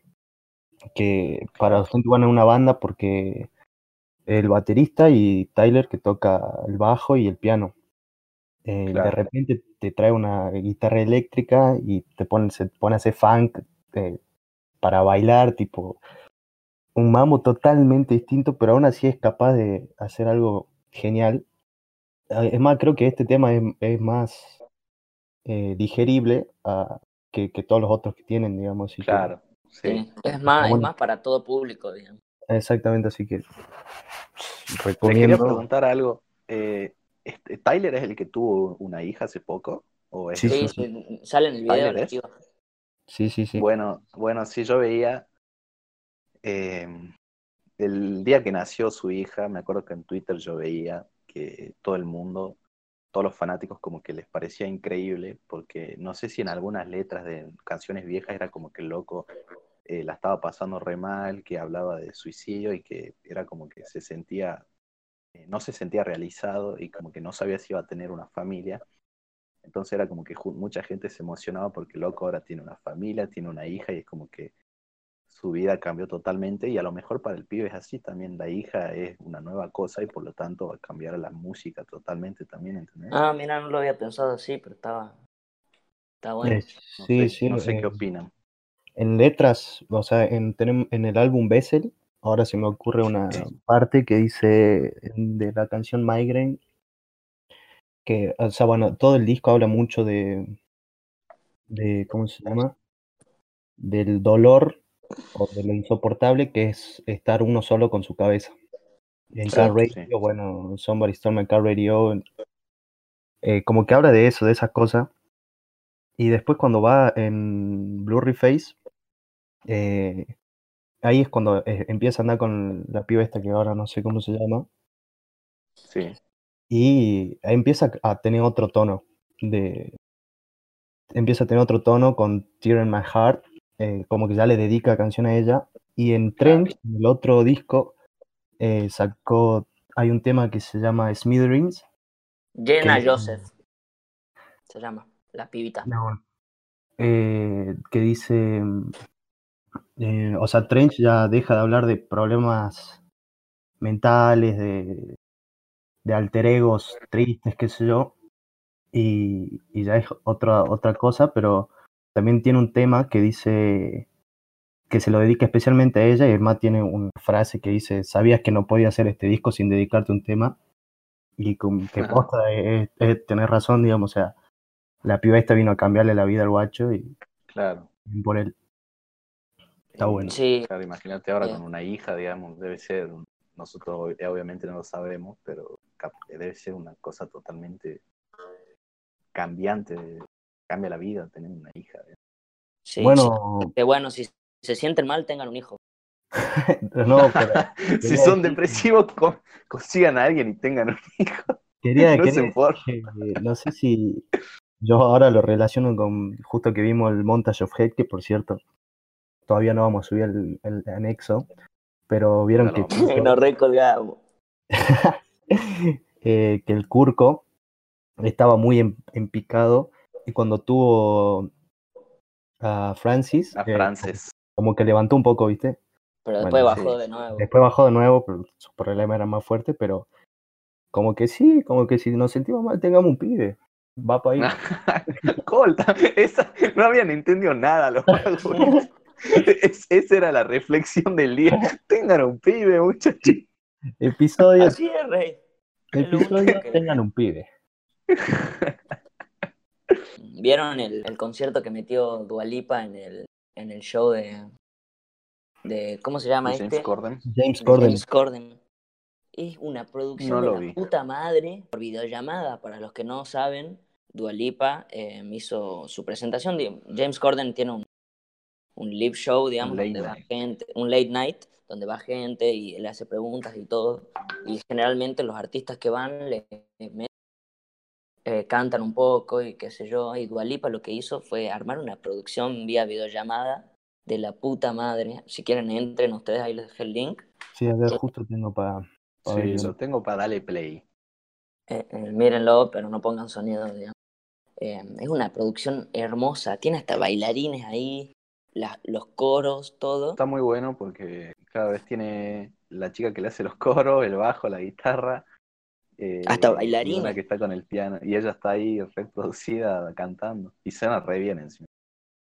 que para gente bueno es una banda porque el baterista y Tyler que toca el bajo y el piano. Eh, De repente te trae una guitarra eléctrica y te pone, se pone a hacer funk eh, para bailar, tipo un mambo totalmente distinto, pero aún así es capaz de hacer algo genial. Ah, Es más, creo que este tema es, es más eh, digerible ah, que, que todos los otros que tienen, digamos. así claro. Sí. Sí, Es más, es más para todo público, digamos. Exactamente, así que Le quería recomiendo. preguntar algo. eh, este, ¿Tyler es el que tuvo una hija hace poco? ¿O es Sí, Sí, sale en el video. Sí, sí, sí. Bueno, bueno, sí, yo veía eh, el día que nació su hija, me acuerdo que en Twitter yo veía que todo el mundo, todos los fanáticos como que les parecía increíble, porque no sé si en algunas letras de canciones viejas era como que el loco eh, la estaba pasando re mal, que hablaba de suicidio y que era como que se sentía, eh, no se sentía realizado y como que no sabía si iba a tener una familia. Entonces era como que mucha gente se emocionaba porque loco ahora tiene una familia, tiene una hija y es como que su vida cambió totalmente y a lo mejor para el pibe es así también, la hija es una nueva cosa y por lo tanto va a cambiar la música totalmente también, ¿entendés? Ah, mira, no lo había pensado así, pero estaba. Está bueno. Eh, no sí, sé, sí. no sé eh, qué opinan. En letras, o sea, en, en el álbum Bessel, ahora se me ocurre una parte que dice de la canción Migraine, que, o sea, bueno, todo el disco habla mucho de, de ¿cómo se llama? Del dolor o de lo insoportable que es estar uno solo con su cabeza. En Sí, Car sí. Radio, bueno, Somebody Stole My Car Radio, eh, como que habla de eso, de esas cosas. Y después cuando va en Blurry Face, eh, ahí es cuando eh, empieza a andar con la piba esta que ahora no sé cómo se llama. Sí, Y ahí empieza a tener otro tono. De, empieza a tener otro tono con Tear in My Heart, eh, como que ya le dedica canción a ella. Y en Trench, en el otro disco, eh, sacó, hay un tema que se llama Smithereens. Jenna que- Joseph. Se llama, la pibita. eh, que dice, eh, o sea, Trench ya deja de hablar de problemas mentales, de, de alter egos tristes, qué sé yo, y, y ya es otra, otra cosa, pero también tiene un tema que dice que se lo dedica especialmente a ella y además tiene una frase que dice, sabías que no podía hacer este disco sin dedicarte un tema y con, que posta es, es tener razón, digamos, o sea, la piba esta vino a cambiarle la vida al guacho y claro. por él. Está bueno. Sí, Claro, imagínate ahora Sí. con una hija, digamos, debe ser, nosotros ob- obviamente no lo sabemos, pero debe ser una cosa totalmente cambiante, cambia la vida tener una hija. digamos. sí. bueno, sí. Que bueno, si se sienten mal, tengan un hijo. no, pero si son decir- depresivos, co- consigan a alguien y tengan un hijo. quería, No quería que no sé si yo ahora lo relaciono con justo que vimos el Montage of Hate, que por cierto, todavía no vamos a subir el, el anexo, pero vieron Claro, que, nos recolgamos. eh, que el Curco estaba muy empicado y cuando tuvo a Francis, A eh, como que levantó un poco, ¿viste? Pero después Bueno, bajó sí. de nuevo. Después bajó de nuevo, pero su problema era más fuerte, pero como que sí, como que si nos sentimos mal, tengamos un pibe. Va para ahí. Colta, esa, no habían entendido nada los. Es- esa era la reflexión del día. Tengan un pibe, muchachos. Episodio, Así es, Rey. episodio que- tengan un pibe. ¿Vieron el, el concierto que metió Dualipa en el, en el show de, de. ¿Cómo se llama James este? Corden. James De Corden. James Corden. Es una producción No de la vi. puta madre por videollamada. Para los que no saben, Dualipa hizo su presentación. James Corden tiene un, un live show, digamos, late donde va gente, un late night, donde va gente y le hace preguntas y todo. Y generalmente los artistas que van le, le eh, cantan un poco y qué sé yo. Y Dualipa lo que hizo fue armar una producción vía videollamada de la puta madre. Si quieren, entren ustedes, ahí les dejé el link. Sí, a ver, justo tengo para. Sí, lo tengo para darle play. Eh, eh, mírenlo, pero no pongan sonido, digamos. Eh, es una producción hermosa, tiene hasta bailarines ahí, la- los coros, todo. Está muy bueno porque cada vez tiene la chica que le hace los coros, el bajo, la guitarra. eh, Hasta y bailarines. Una que está con el piano. Y ella está ahí reproducida cantando. Y suena re bien encima.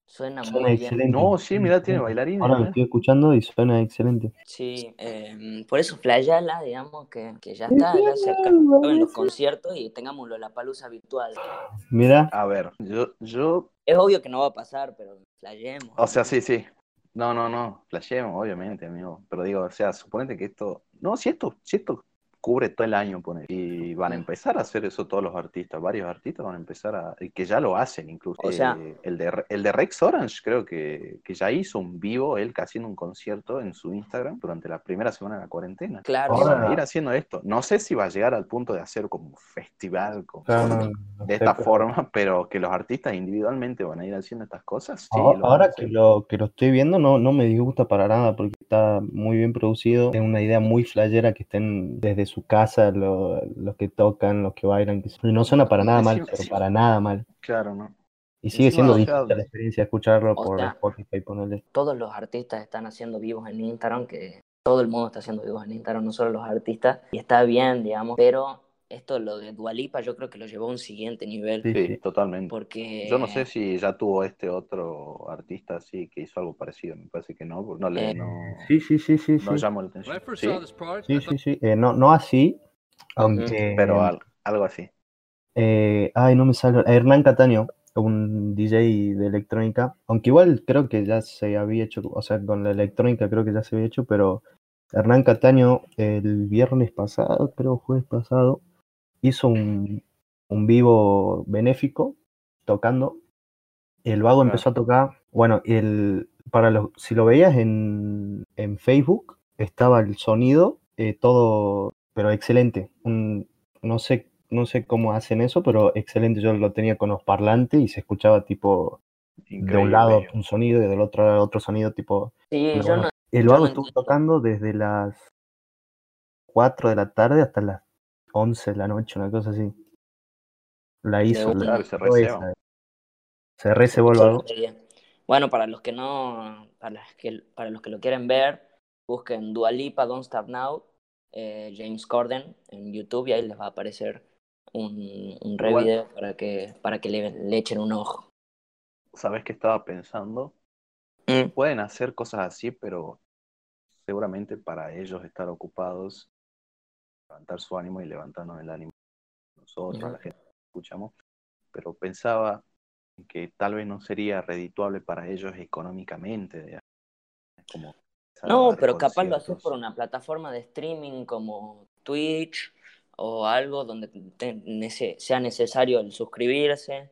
Suena Suena muy bien. excelente. No, sí, mirá, tiene bailarines. Ahora lo estoy escuchando y suena excelente. Sí, eh, por eso Flayala, digamos, que, que ya está, ya se acaban los conciertos y tengamos la palusa virtual. Mira, A ver, yo, yo, Es obvio que no va a pasar, pero o sea, sí, sí. No, no, no, flashemos, obviamente, amigo. Pero digo, o sea, suponete que esto, no, si esto, si esto cubre todo el año, pone, y van a empezar a hacer eso todos los artistas, varios artistas van a empezar a, y que ya lo hacen incluso. O sea- Eh, el, de, Re- el de Rex Orange creo que, que ya hizo un vivo, él haciendo un concierto en su Instagram durante la primera semana de la cuarentena. Claro, Y van a ir haciendo esto. No sé si va a llegar al punto de hacer como un festival claro, de esta forma, pero que los artistas individualmente van a ir haciendo estas cosas. Sí, Ahora, lo ahora que lo, que lo estoy viendo no, no me disgusta para nada porque está muy bien producido. Es una idea muy flayera que estén desde su casa lo- los que tocan, los que bailan. que- y no suena para nada mal, pero para nada mal. Claro, ¿no? Y sigue siendo o sea, distinta la experiencia escucharlo o por sea, Spotify, ponerle. todos los artistas están haciendo vivos en Instagram, que todo el mundo está haciendo vivos en Instagram, no solo los artistas, y está bien, digamos, pero esto, lo de Dualipa, yo creo que lo llevó a un siguiente nivel, Sí, totalmente. porque... Yo no sé si ya tuvo este otro artista así que hizo algo parecido. Me parece que no, porque no le Eh, no, Sí, sí, sí, sí, no sí. llamó la atención. Sí, Sí, thought sí, sí. Eh, no, no así, aunque... pero al- algo así. Eh, ay, no me sale. Hernán Cataño, un DJ de electrónica. Aunque igual creo que ya se había hecho, o sea, con la electrónica creo que ya se había hecho, pero Hernán Cataño el viernes pasado, creo jueves pasado, hizo un, un vivo benéfico tocando. El vago Claro. empezó a tocar. Bueno, el, para los, si lo veías en, en Facebook, estaba el sonido eh, todo, pero excelente. Un, no sé, no sé cómo hacen eso, pero excelente. Yo lo tenía con los parlantes y se escuchaba tipo de un lado un sonido y del otro lado otro sonido tipo. Sí, Pero yo bueno, no, El yo vago no estuvo entiendo. tocando desde las 4 de la tarde hasta las 11 de la noche, una cosa así. La hizo. la se. Se recebó el vago. Bueno, para los que no, para los que, para los que lo quieren ver, busquen Dualipa Don't Stop Now, eh, James Corden en YouTube y ahí les va a aparecer un, un re Igual- video para que, para que le, le echen un ojo. ¿Sabes qué estaba pensando? Mm. Pueden hacer cosas así, pero seguramente para ellos estar ocupados, levantar su ánimo y levantarnos el ánimo nosotros, Ujú. la gente que escuchamos, pero pensaba que tal vez no sería redituable para ellos económicamente. como No, pero capaz lo haces por una plataforma de streaming como Twitch o algo donde te- sea necesario el suscribirse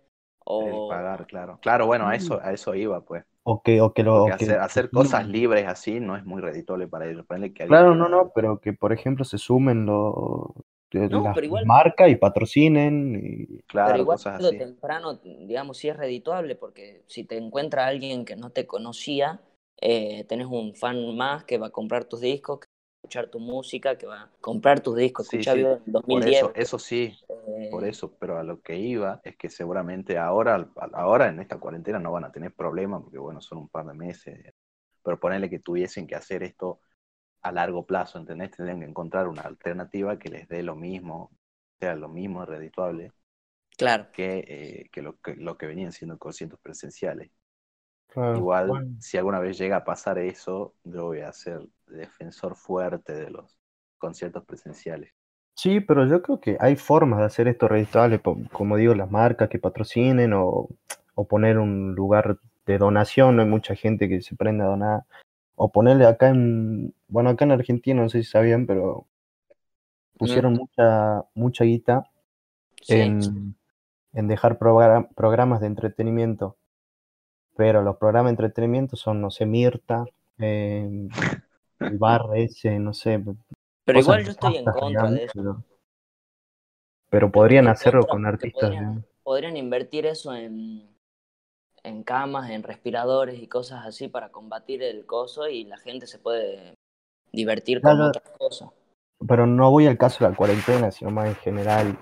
El o pagar, claro. Claro, bueno, a eso, a eso iba, pues. O que, o que lo. Porque o que- hacer, hacer cosas libres así no es muy redituable para ellos. Que Claro, alguien no, no, pero que por ejemplo se sumen los eh, No, las pero igual- marcas y patrocinen. Y... Claro, Pero igual cosas así. temprano, digamos, sí es redituable, porque si te encuentra alguien que no te conocía, eh, tenés un fan más que va a comprar tus discos, escuchar tu música, que va a comprar tus discos. Sí, en Por 2010. eso, eso sí, eh, por eso, pero a lo que iba es que seguramente ahora, ahora en esta cuarentena no van a tener problemas, porque bueno, son un par de meses, pero ponerle que tuviesen que hacer esto a largo plazo, ¿entendés? Tendrían que encontrar una alternativa que les dé lo mismo, sea lo mismo redituable Claro. que, eh, que, lo, que lo que venían siendo conciertos presenciales. Claro, Igual, bueno. si alguna vez llega a pasar eso, yo voy a ser defensor fuerte de los conciertos presenciales. Sí, pero yo creo que hay formas de hacer esto redituable, po- como digo, las marcas que patrocinen o, o poner un lugar de donación, no hay mucha gente que se prenda a donar, o ponerle acá en, bueno, acá en Argentina, no sé si sabían, pero pusieron mucha, mucha guita Sí. en, en dejar progra- programas de entretenimiento, pero los programas de entretenimiento son, no sé, Mirta, eh, el bar ese, no sé, Pero igual yo estoy en contra de eso. Pero, pero podrían hacerlo contra con artistas. podrían- invertir eso en, en camas, en respiradores y cosas así para combatir el coso y la gente se puede divertir con Claro. otras cosas. Pero no voy al caso de la cuarentena, sino más en general.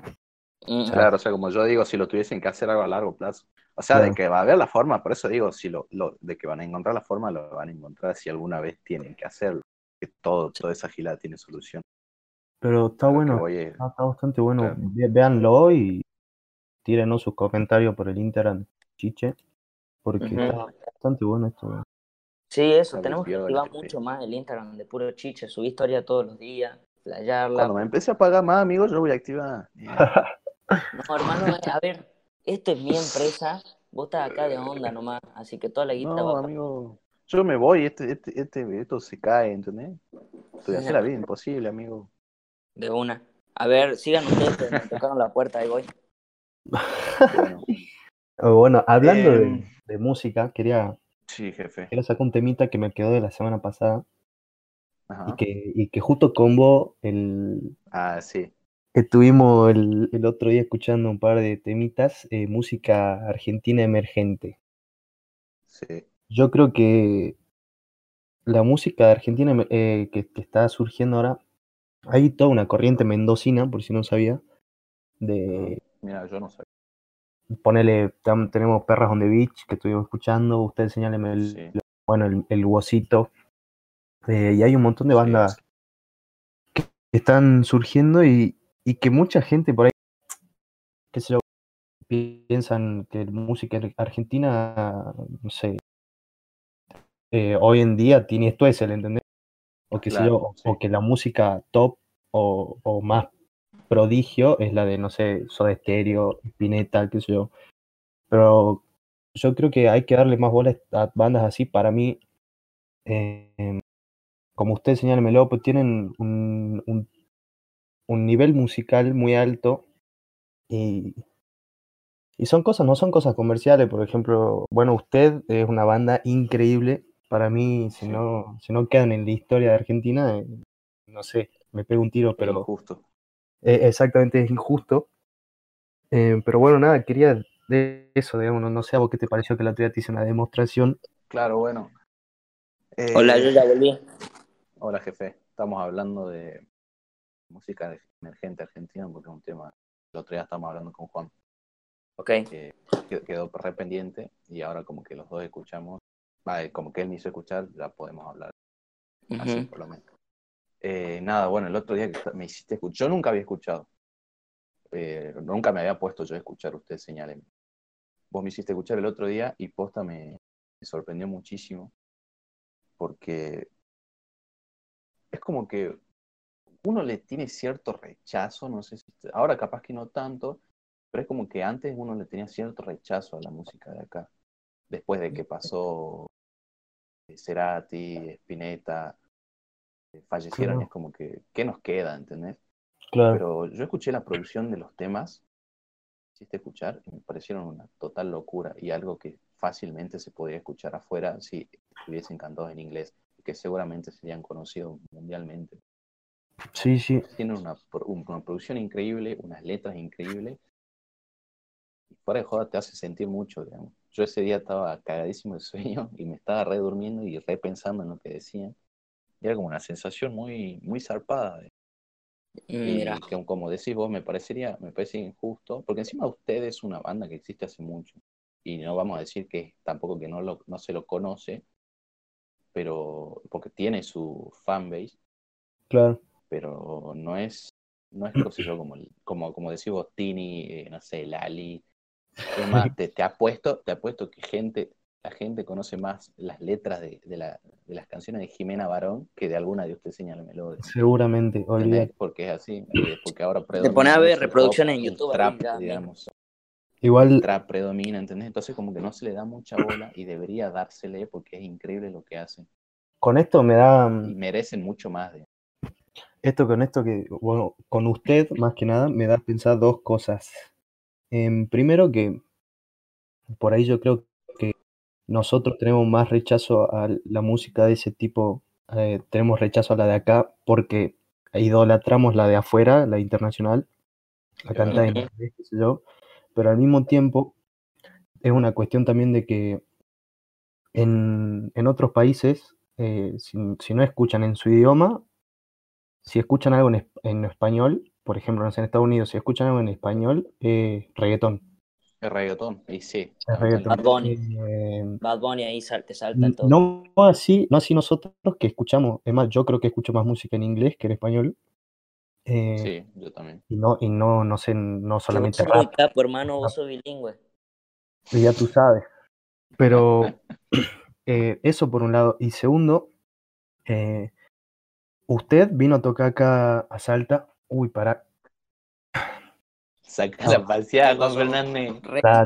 Mm, Claro, o sea, como yo digo, si lo tuviesen que hacer algo a largo plazo. O sea, de que va a haber la forma, por eso digo, si lo, lo- de que van a encontrar la forma, lo van a encontrar si alguna vez tienen que hacerlo. Que todo, toda esa gilada tiene solución. Pero está A bueno, voy es- está, está bastante bueno. Claro. Ve- Véanlo y tírenos sus comentarios por el Instagram, Chiche, porque está bastante bueno esto. Sí, eso, tenemos que activar mucho más el Instagram de puro chiche, subir historia todos los días, playarla. Cuando me empiece a pagar más, amigos, yo voy a activar. Eh, No, hermano, a ver, esto es mi empresa, vos estás acá de onda nomás, así que toda la guita no, va amigo, yo me voy, este, este, este, esto se cae, ¿entendés? Estoy hacer la vida imposible, amigo. de una. A ver, sigan ustedes que me tocaron la puerta, ahí voy. Bueno, Oh, Bueno, hablando de, Em. de música, quería, sí, jefe. quería sacar un temita que me quedó de la semana pasada y Ajá. que, y que justo con vos el, Ah, sí. Estuvimos el, el otro día escuchando un par de temitas, eh, música argentina emergente. Sí. Yo creo que la música argentina eh, que, que está surgiendo ahora, hay toda una corriente mendocina, por si no sabía, de Mira, yo no sé. ponerle, tenemos Perras on the Beach, que estuvimos escuchando, usted señáleme el, Sí. bueno, el, el Huesito, eh, y hay un montón de bandas que están surgiendo y, y que mucha gente por ahí, sé yo, piensan que la música ar- argentina, no sé, eh, hoy en día tiene esto es el ¿entendés? O yo, sí. que la música top o, o más prodigio es la de, no sé, Soda Stereo, Spinetta, qué sé yo. Pero yo creo que hay que darle más bola a bandas así. Para mí, eh, como usted señala, Melo, pues tienen un, un, un nivel musical muy alto y, y son cosas, no son cosas comerciales. Por ejemplo, bueno, usted es una banda increíble. Para mí, si no, si no quedan en la historia de Argentina, eh, no sé, me pego un tiro, Pero injusto. eh, exactamente es injusto. Eh, pero bueno, nada, quería de eso, digamos, no, no sé a vos qué te pareció que la otra día te hice una demostración. Claro, bueno. Eh, Hola, yo ya volví. Hola, jefe. Estamos hablando de música emergente argentina porque es un tema. El otro día estábamos hablando con Juan, Ok, que que- quedó re pendiente y ahora como que los dos escuchamos, va, eh, como que él me hizo escuchar, ya podemos hablar así por lo menos. Eh, nada, bueno, el otro día que me hiciste escuchar, yo nunca había escuchado, eh, nunca me había puesto yo a escuchar, usted señalen. Vos me hiciste escuchar el otro día y posta me, me sorprendió muchísimo porque es como que uno le tiene cierto rechazo, no sé si ahora capaz que no tanto, pero es como que antes uno le tenía cierto rechazo a la música de acá, después de que pasó eh, Cerati, Spinetta, eh, fallecieron, Claro. es como que, ¿qué nos queda, entendés? Claro. Pero yo escuché la producción de los temas, hiciste escuchar, y me parecieron una total locura y algo que fácilmente se podría escuchar afuera si estuviesen cantados en inglés, que seguramente serían conocidos mundialmente. Sí, sí. Tienen una, una producción increíble, unas letras increíbles. Y fuera de joda te hace sentir mucho, digamos. Yo ese día estaba cagadísimo de sueño y me estaba re durmiendo y re pensando en lo que decían. Y era como una sensación muy, muy zarpada. Mm, Y Mira, que, como decís vos, me parecería, me parece injusto, porque encima usted es una banda que existe hace mucho. Y no vamos a decir que tampoco que no, lo, no se lo conoce, pero porque tiene su fanbase, Claro. Pero no es, no es yo, como, el- como, como decís vos, Tini, eh, no sé, Lali. Es más, te, te apuesto, te apuesto que gente, la gente conoce más las letras de, de, la, de las canciones de Jimena Barón que de alguna de usted señala melodía. Seguramente, olvídate. Porque es así, eh, porque ahora te predomina pones a ver reproducciones en YouTube, trap, ya, digamos, Igual, trap predomina, ¿entendés? Entonces como que no se le da mucha bola y debería dársele porque es increíble lo que hacen con esto me da. y merecen mucho más. De... Esto con esto que, bueno, con usted más que nada me da a pensar dos cosas. Em, primero que por ahí yo creo que nosotros tenemos más rechazo a la música de ese tipo, eh, tenemos rechazo a la de acá porque idolatramos la de afuera, la internacional, la Es cantada en inglés, qué sé yo, pero al mismo tiempo es una cuestión también de que en, en otros países, eh, si, si no escuchan en su idioma, si escuchan algo en, en español, por ejemplo, no sé, en Estados Unidos, si escuchan algo en español, eh, reggaetón. Es reggaetón, y sí, Es reggaetón. Bad Bunny. Eh, Bad Bunny ahí sal- te salta todo. no así, no así nosotros que escuchamos, es más, yo creo que escucho más música en inglés que en español. eh, Sí, yo también. y no, y no, no sé, no solamente muy rap, capo, hermano, vos sos bilingüe. y ya tú sabes. Pero eh, eso por un lado. Y segundo, eh, usted vino a tocar acá a Salta. Uy, para, Saca No. la paseada, ¿Qué Juan? Fernández.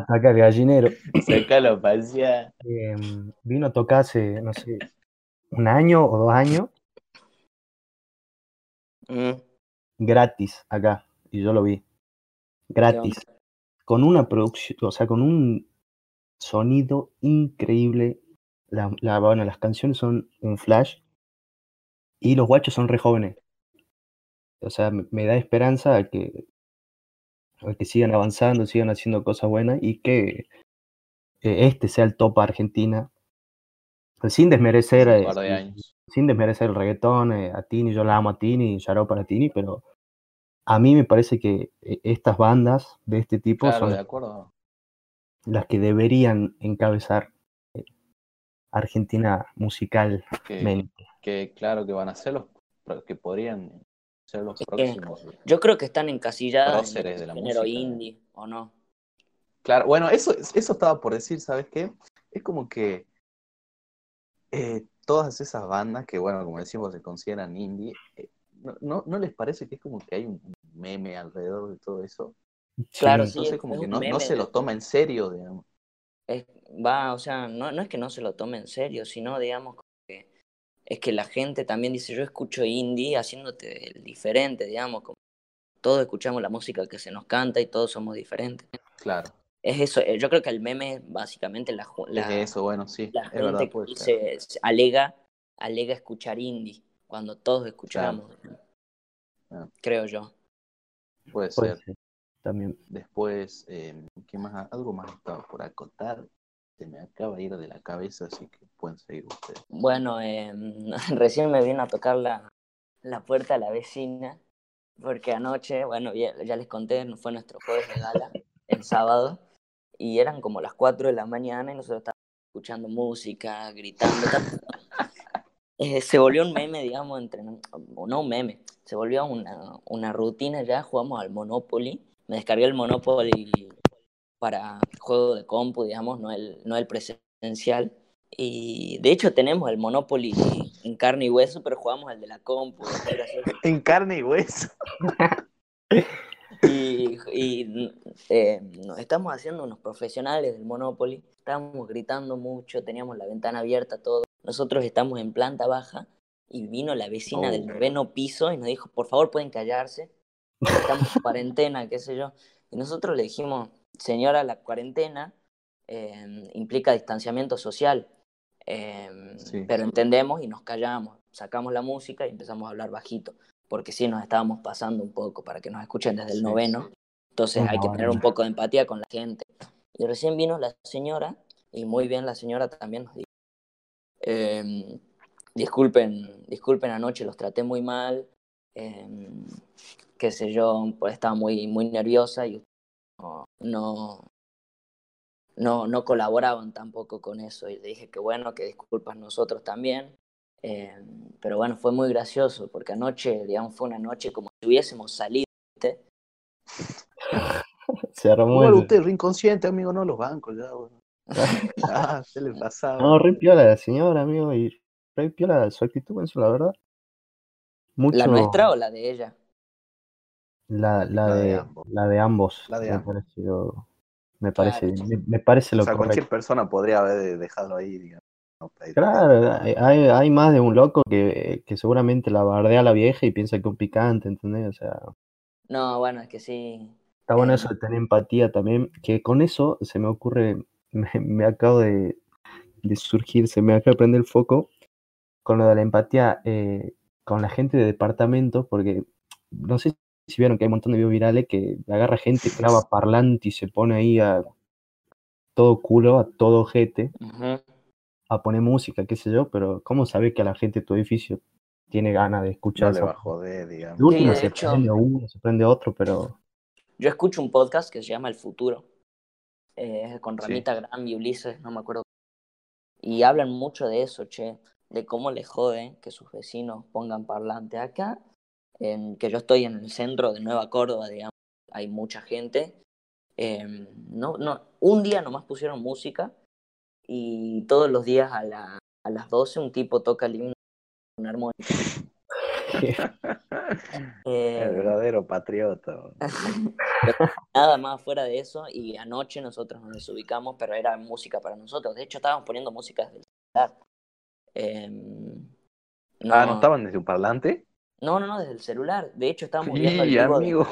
Acá el gallinero. Saca la paseada. Em, vino a tocar hace, no sé, un año o dos años, Mm, gratis acá. Y yo lo vi. Gratis. Con una producción, o sea, con un sonido increíble. La, la- bueno, las canciones son un flash. Y los guachos son re jóvenes. O sea, me, da esperanza a que, a que sigan avanzando, sigan haciendo cosas buenas y que eh, este sea el top Argentina. Sin desmerecer, eh, de sin- desmerecer el reggaetón, eh, a Tini, yo la amo a Tini, Yaró para Tini, pero a mí me parece que eh, estas bandas de este tipo Claro, son de acuerdo. las que deberían encabezar eh, Argentina musicalmente. Que claro que van a ser los que podrían ser los Es que próximos. Yo creo que están encasilladas en el de la género música. indie, ¿o no? Claro, bueno, eso, eso estaba por decir, ¿sabes qué? Es como que eh, todas esas bandas que, bueno, como decimos, se consideran indie, eh, ¿no, no, no les parece que es como que hay un meme alrededor de todo eso? Claro, Sí, sí. Entonces es- como es que no, no se de- lo toma en serio, digamos. Es- va, o sea, no, no es que no se lo tome en serio, sino, digamos, es que la gente también dice, yo escucho indie haciéndote el diferente, digamos, como todos escuchamos la música que se nos canta y todos somos diferentes. Claro, Es eso, eh, yo creo que el meme es básicamente la, la, es eso, bueno, sí, la es gente verdad, que se- alega, alega escuchar indie, cuando todos escuchamos, Ah. creo yo. Puede puede ser. ser, también. Después, eh, ¿qué más? Algo más estaba por acotar. Se me acaba de ir de la cabeza, así que pueden seguir ustedes. Bueno, eh, recién me vino a tocar la, la puerta a la vecina, porque anoche, bueno, ya, ya les conté, fue nuestro jueves de gala, el sábado, y eran como las 4 de la mañana y nosotros estábamos escuchando música, gritando. Eh, se volvió un meme, digamos, entre, no un meme, se volvió una, una rutina ya, jugamos al Monopoly, me descargué el Monopoly para juego de compu, digamos, no el, no el presencial. Y de hecho tenemos el Monopoly en carne y hueso, pero jugamos al de la compu. En carne y hueso. Y, y, eh, nos estamos haciendo unos profesionales del Monopoly, estábamos gritando mucho, teníamos la ventana abierta, todo. Nosotros estamos en planta baja y vino la vecina del Oh. noveno piso y nos dijo, por favor pueden callarse, estamos en cuarentena, qué sé yo. Y nosotros le dijimos, señora, la cuarentena eh, implica distanciamiento social, eh, Sí. pero entendemos y nos callamos, sacamos la música y empezamos a hablar bajito. porque sí nos estábamos pasando un poco para que nos escuchen desde el Sí. noveno. Entonces hay que tener no. un poco de empatía con la gente. Y recién vino la señora, y muy bien la señora también nos dijo, em, disculpen, disculpen anoche, los traté muy mal, em, qué sé yo, pues estaba muy, muy nerviosa y no, no, no, colaboraban tampoco con eso. Y le dije que bueno, que disculpas nosotros también. em, pero bueno, fue muy gracioso, porque anoche, digamos, fue una noche como si hubiésemos salido, ¿viste? Se armó usted es inconsciente, amigo, no los bancos ya, bueno. Ah, se le pasaba. No, re piola la señora, amigo, y re piola su actitud, eso, la verdad. Mucho... ¿La nuestra o la de ella? La, la, La de de, ambos. la de ambos. La de me ambos. pareció- me parece, Claro. me, me parece O lo sea, correcto. cualquier persona podría haber dejado ahí, digamos. no, Claro, hay, hay- más de un loco que, que seguramente la bardea a la vieja y piensa que un picante, ¿entendés? O sea, No, bueno, es que sí. está bueno Eh. eso de tener empatía también, que con eso se me ocurre, me, me acabo de, de surgir, se me acaba de prender el foco con lo de la empatía eh, con la gente de departamento, porque no sé si vieron que hay un montón de videos virales que agarra gente, clava parlante y se pone ahí a todo culo, a todo ojete, Ujú. a poner música, qué sé yo, pero ¿cómo sabe que a la gente de tu edificio tiene ganas de escuchar No le esa va a joder, digamos. De última de se hecho- prende uno, se prende otro, pero Yo escucho un podcast que se llama El Futuro, eh, con Sí. Ramita Gram y Ulises, no me acuerdo. Y hablan mucho de eso, che, de cómo les jode que sus vecinos pongan parlante acá, en, que yo estoy en el centro de Nueva Córdoba, digamos, hay mucha gente. em, no, no, un día nomás pusieron música y todos los días a, la- a las 12 un tipo toca el himno con armónica. Eh, El verdadero patriota. Nada más fuera de eso, y anoche nosotros nos desubicamos, pero era música para nosotros. De hecho, estábamos poniendo música desde el celular. Em, Ah, ¿no estaban desde un parlante? No, no, no, desde el celular. De hecho, estábamos viendo el vivo, de, amigo.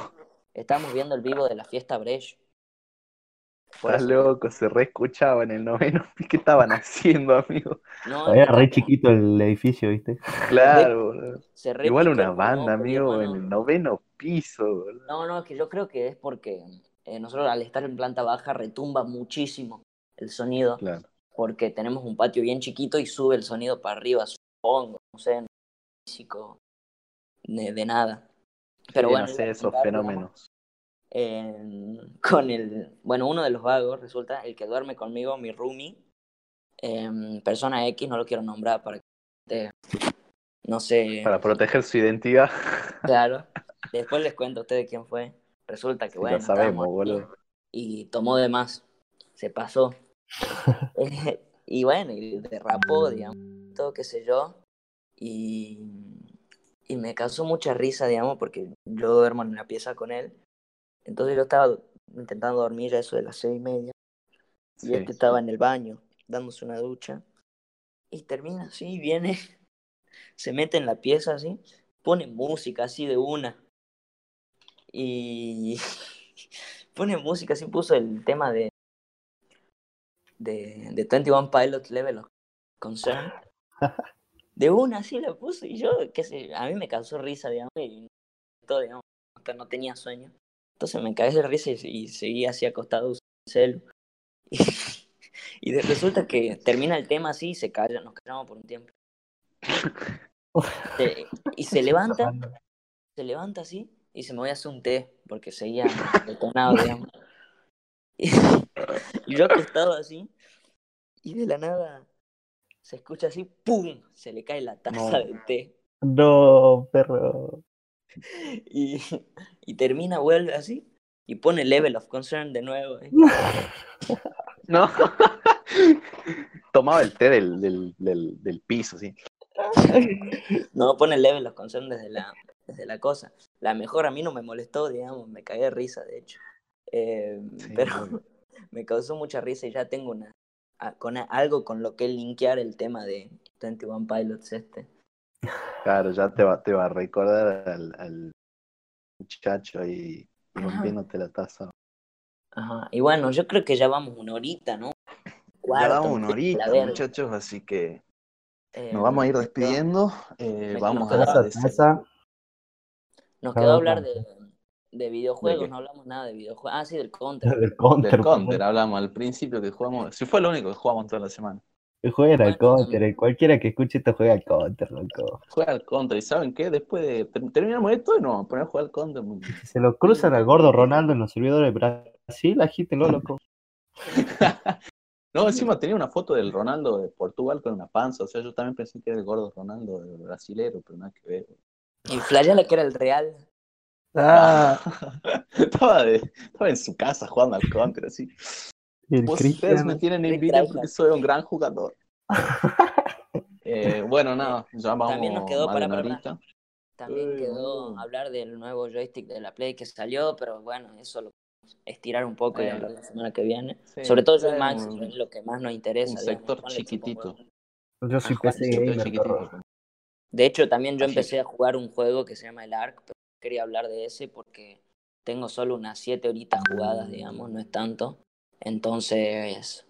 estábamos viendo el vivo de la fiesta Brecht. Estás eso- loco, se reescuchaba en el noveno. ¿Qué estaban haciendo, amigo? no, era re chiquito el edificio, ¿viste? Claro, boludo. se re Igual una banda, amigo, en el noveno piso. boludo. No, no, es que yo creo que es porque eh, nosotros al estar en planta baja retumba muchísimo el sonido. Claro. porque tenemos un patio bien chiquito y sube el sonido para arriba, supongo, no sé, es físico, de, de nada. Pero Sí, bueno, no sé, esos fenómenos. eh, con el, bueno, uno de los vagos, resulta, el que duerme conmigo, mi roomie, eh, persona X, no lo quiero nombrar para que, no sé, Para proteger su identidad. claro, después les cuento a ustedes quién fue. Resulta que, Sí, bueno, lo sabemos, boludo. y tomó de más, se pasó. Eh, y bueno, y derrapó, digamos, todo qué sé yo. Y, y me causó mucha risa, digamos, porque yo duermo en la pieza con él. Entonces yo estaba intentando dormir a eso de las seis y media. Y Sí. este estaba en el baño, dándose una ducha. Y termina así, viene, se mete en la pieza así, pone música así de una. Y pone música así, puso el tema de de, de 21 Pilots Level of Concern. De una así la puso y yo, qué sé, a mí me causó risa, digamos, y todo, digamos, hasta no tenía sueño. Entonces me cagué de risa y, y seguí así acostado usando el celu. Y, y de- resulta que termina el tema así y se calla, nos callamos por un tiempo. Se- y se levanta, se levanta así y se me voy a hacer un té porque seguía detonado, digamos. Y, y yo acostado así y de la nada se escucha así, ¡pum! Se le cae la taza No. de té. No, perro. Y, y termina, vuelve así y pone Level of Concern de nuevo. ¿eh? No. Tomaba el té del, del, del, del piso, sí. No, pone Level of Concern desde la, desde la cosa. La mejor a mí no me molestó, digamos, me cagué de risa, de hecho. Eh, Sí, pero me causó mucha risa y ya tengo una con algo con lo que linkear el tema de 21 Pilots este. Claro, ya te va, te va a recordar al, al muchacho ahí Ajá. rompiéndote la taza. Ajá. Y bueno, yo creo que ya vamos una horita, ¿no? ya Cuarto, damos una la horita, muchachos, así que Eh, nos vamos a ir despidiendo. Eh, vamos a la Taza. Nos quedó hablar de, de videojuegos, no hablamos nada de videojuegos. Ah, sí, del Counter. Del counter. Del counter hablamos al principio que jugamos. Si fue lo único que jugamos toda la semana. Juega al counter. Cualquiera que escuche esto juega al counter, loco. Juega al counter. ¿Y saben qué? Después de ter- terminamos esto y nos vamos a poner a jugar al counter. Si se lo cruzan al gordo Ronaldo en los servidores de Brasil, agítenlo, loco. No, encima tenía una foto del Ronaldo de Portugal con una panza. O sea, yo también pensé que era el gordo Ronaldo del brasilero, pero nada que ver. Y flayala que era el Real. Ah, estaba, de- estaba en su casa jugando al counter, así. Vos ustedes me tienen envidia porque soy un gran jugador. Eh, bueno, nada, ya vamos También nos quedó para- horita. También Uy, quedó hablar del nuevo joystick de la Play que salió, pero bueno, eso lo podemos estirar un poco y Eh, hablar la semana que viene. Sí, Sobre todo yo y es Max, un- es lo que más nos interesa. un digamos, sector chiquitito. Yo soy PC Sector gamer, chiquitito. perro. De hecho, también yo Así empecé a jugar un juego que se llama el Ark, pero quería hablar de ese porque tengo solo unas 7 horitas jugadas, digamos, no es tanto. Entonces,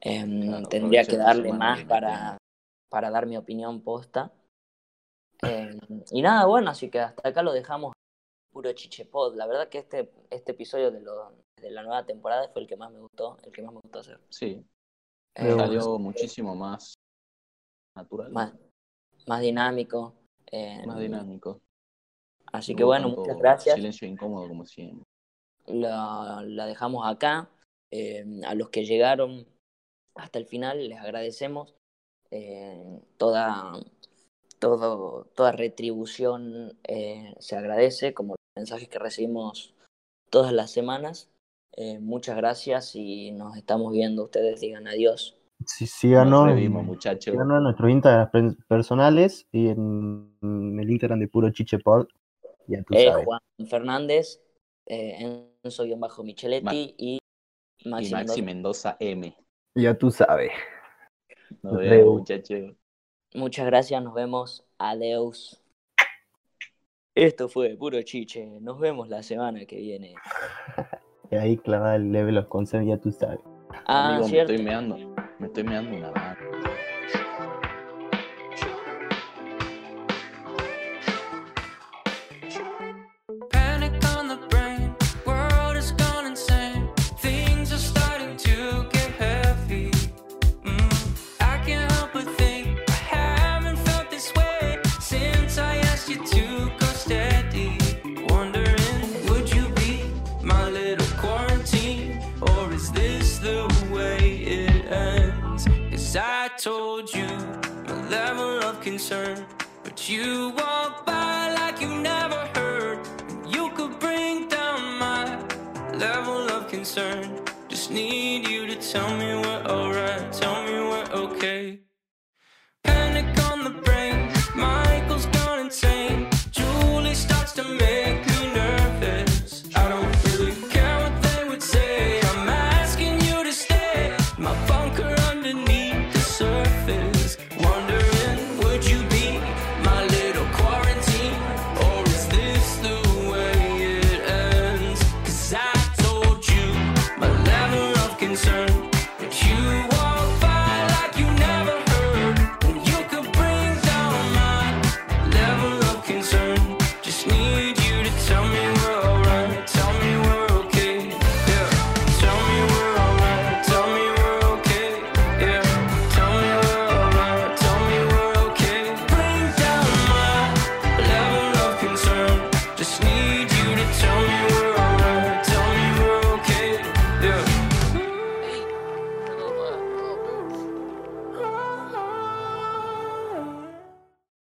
em, Claro, tendría que darle más para, para dar mi opinión posta. Em, y nada, bueno, así que hasta acá lo dejamos puro chichepod. La verdad que este, este episodio de, lo, de la nueva temporada fue el que más me gustó, el que más me gustó hacer. Sí, Eh, salió muchísimo más natural, más, más dinámico. em, más dinámico. Así No que bueno, muchas gracias. Silencio incómodo como siempre. la, la dejamos acá. Eh, a los que llegaron hasta el final les agradecemos eh, toda, todo, toda retribución eh, se agradece, como los mensajes que recibimos todas las semanas. Eh, muchas gracias y nos estamos viendo. Ustedes digan adiós. Sí, síganos, Nos en- revimos, muchachos. síganos en nuestros Instagram per- personales y en, en el Instagram de Puro Chiche Pod. Ya tú Eh, sabes. Juan Fernández, eh, Enzo-Micheletti y Maxi y Maxi Mendoza. Mendoza M. Ya tú sabes. Nos vemos, muchachos. Muchas gracias, nos vemos. Adiós. Esto fue puro chiche. Nos vemos la semana que viene. Y ahí clavada el level of concern, ya tú sabes. Ah, Amigo, me cierto. estoy meando. Me estoy meando una mano. Concern, but you walk by like you never heard. You could bring down my level of concern. Just need you to tell me we're alright, tell me we're okay.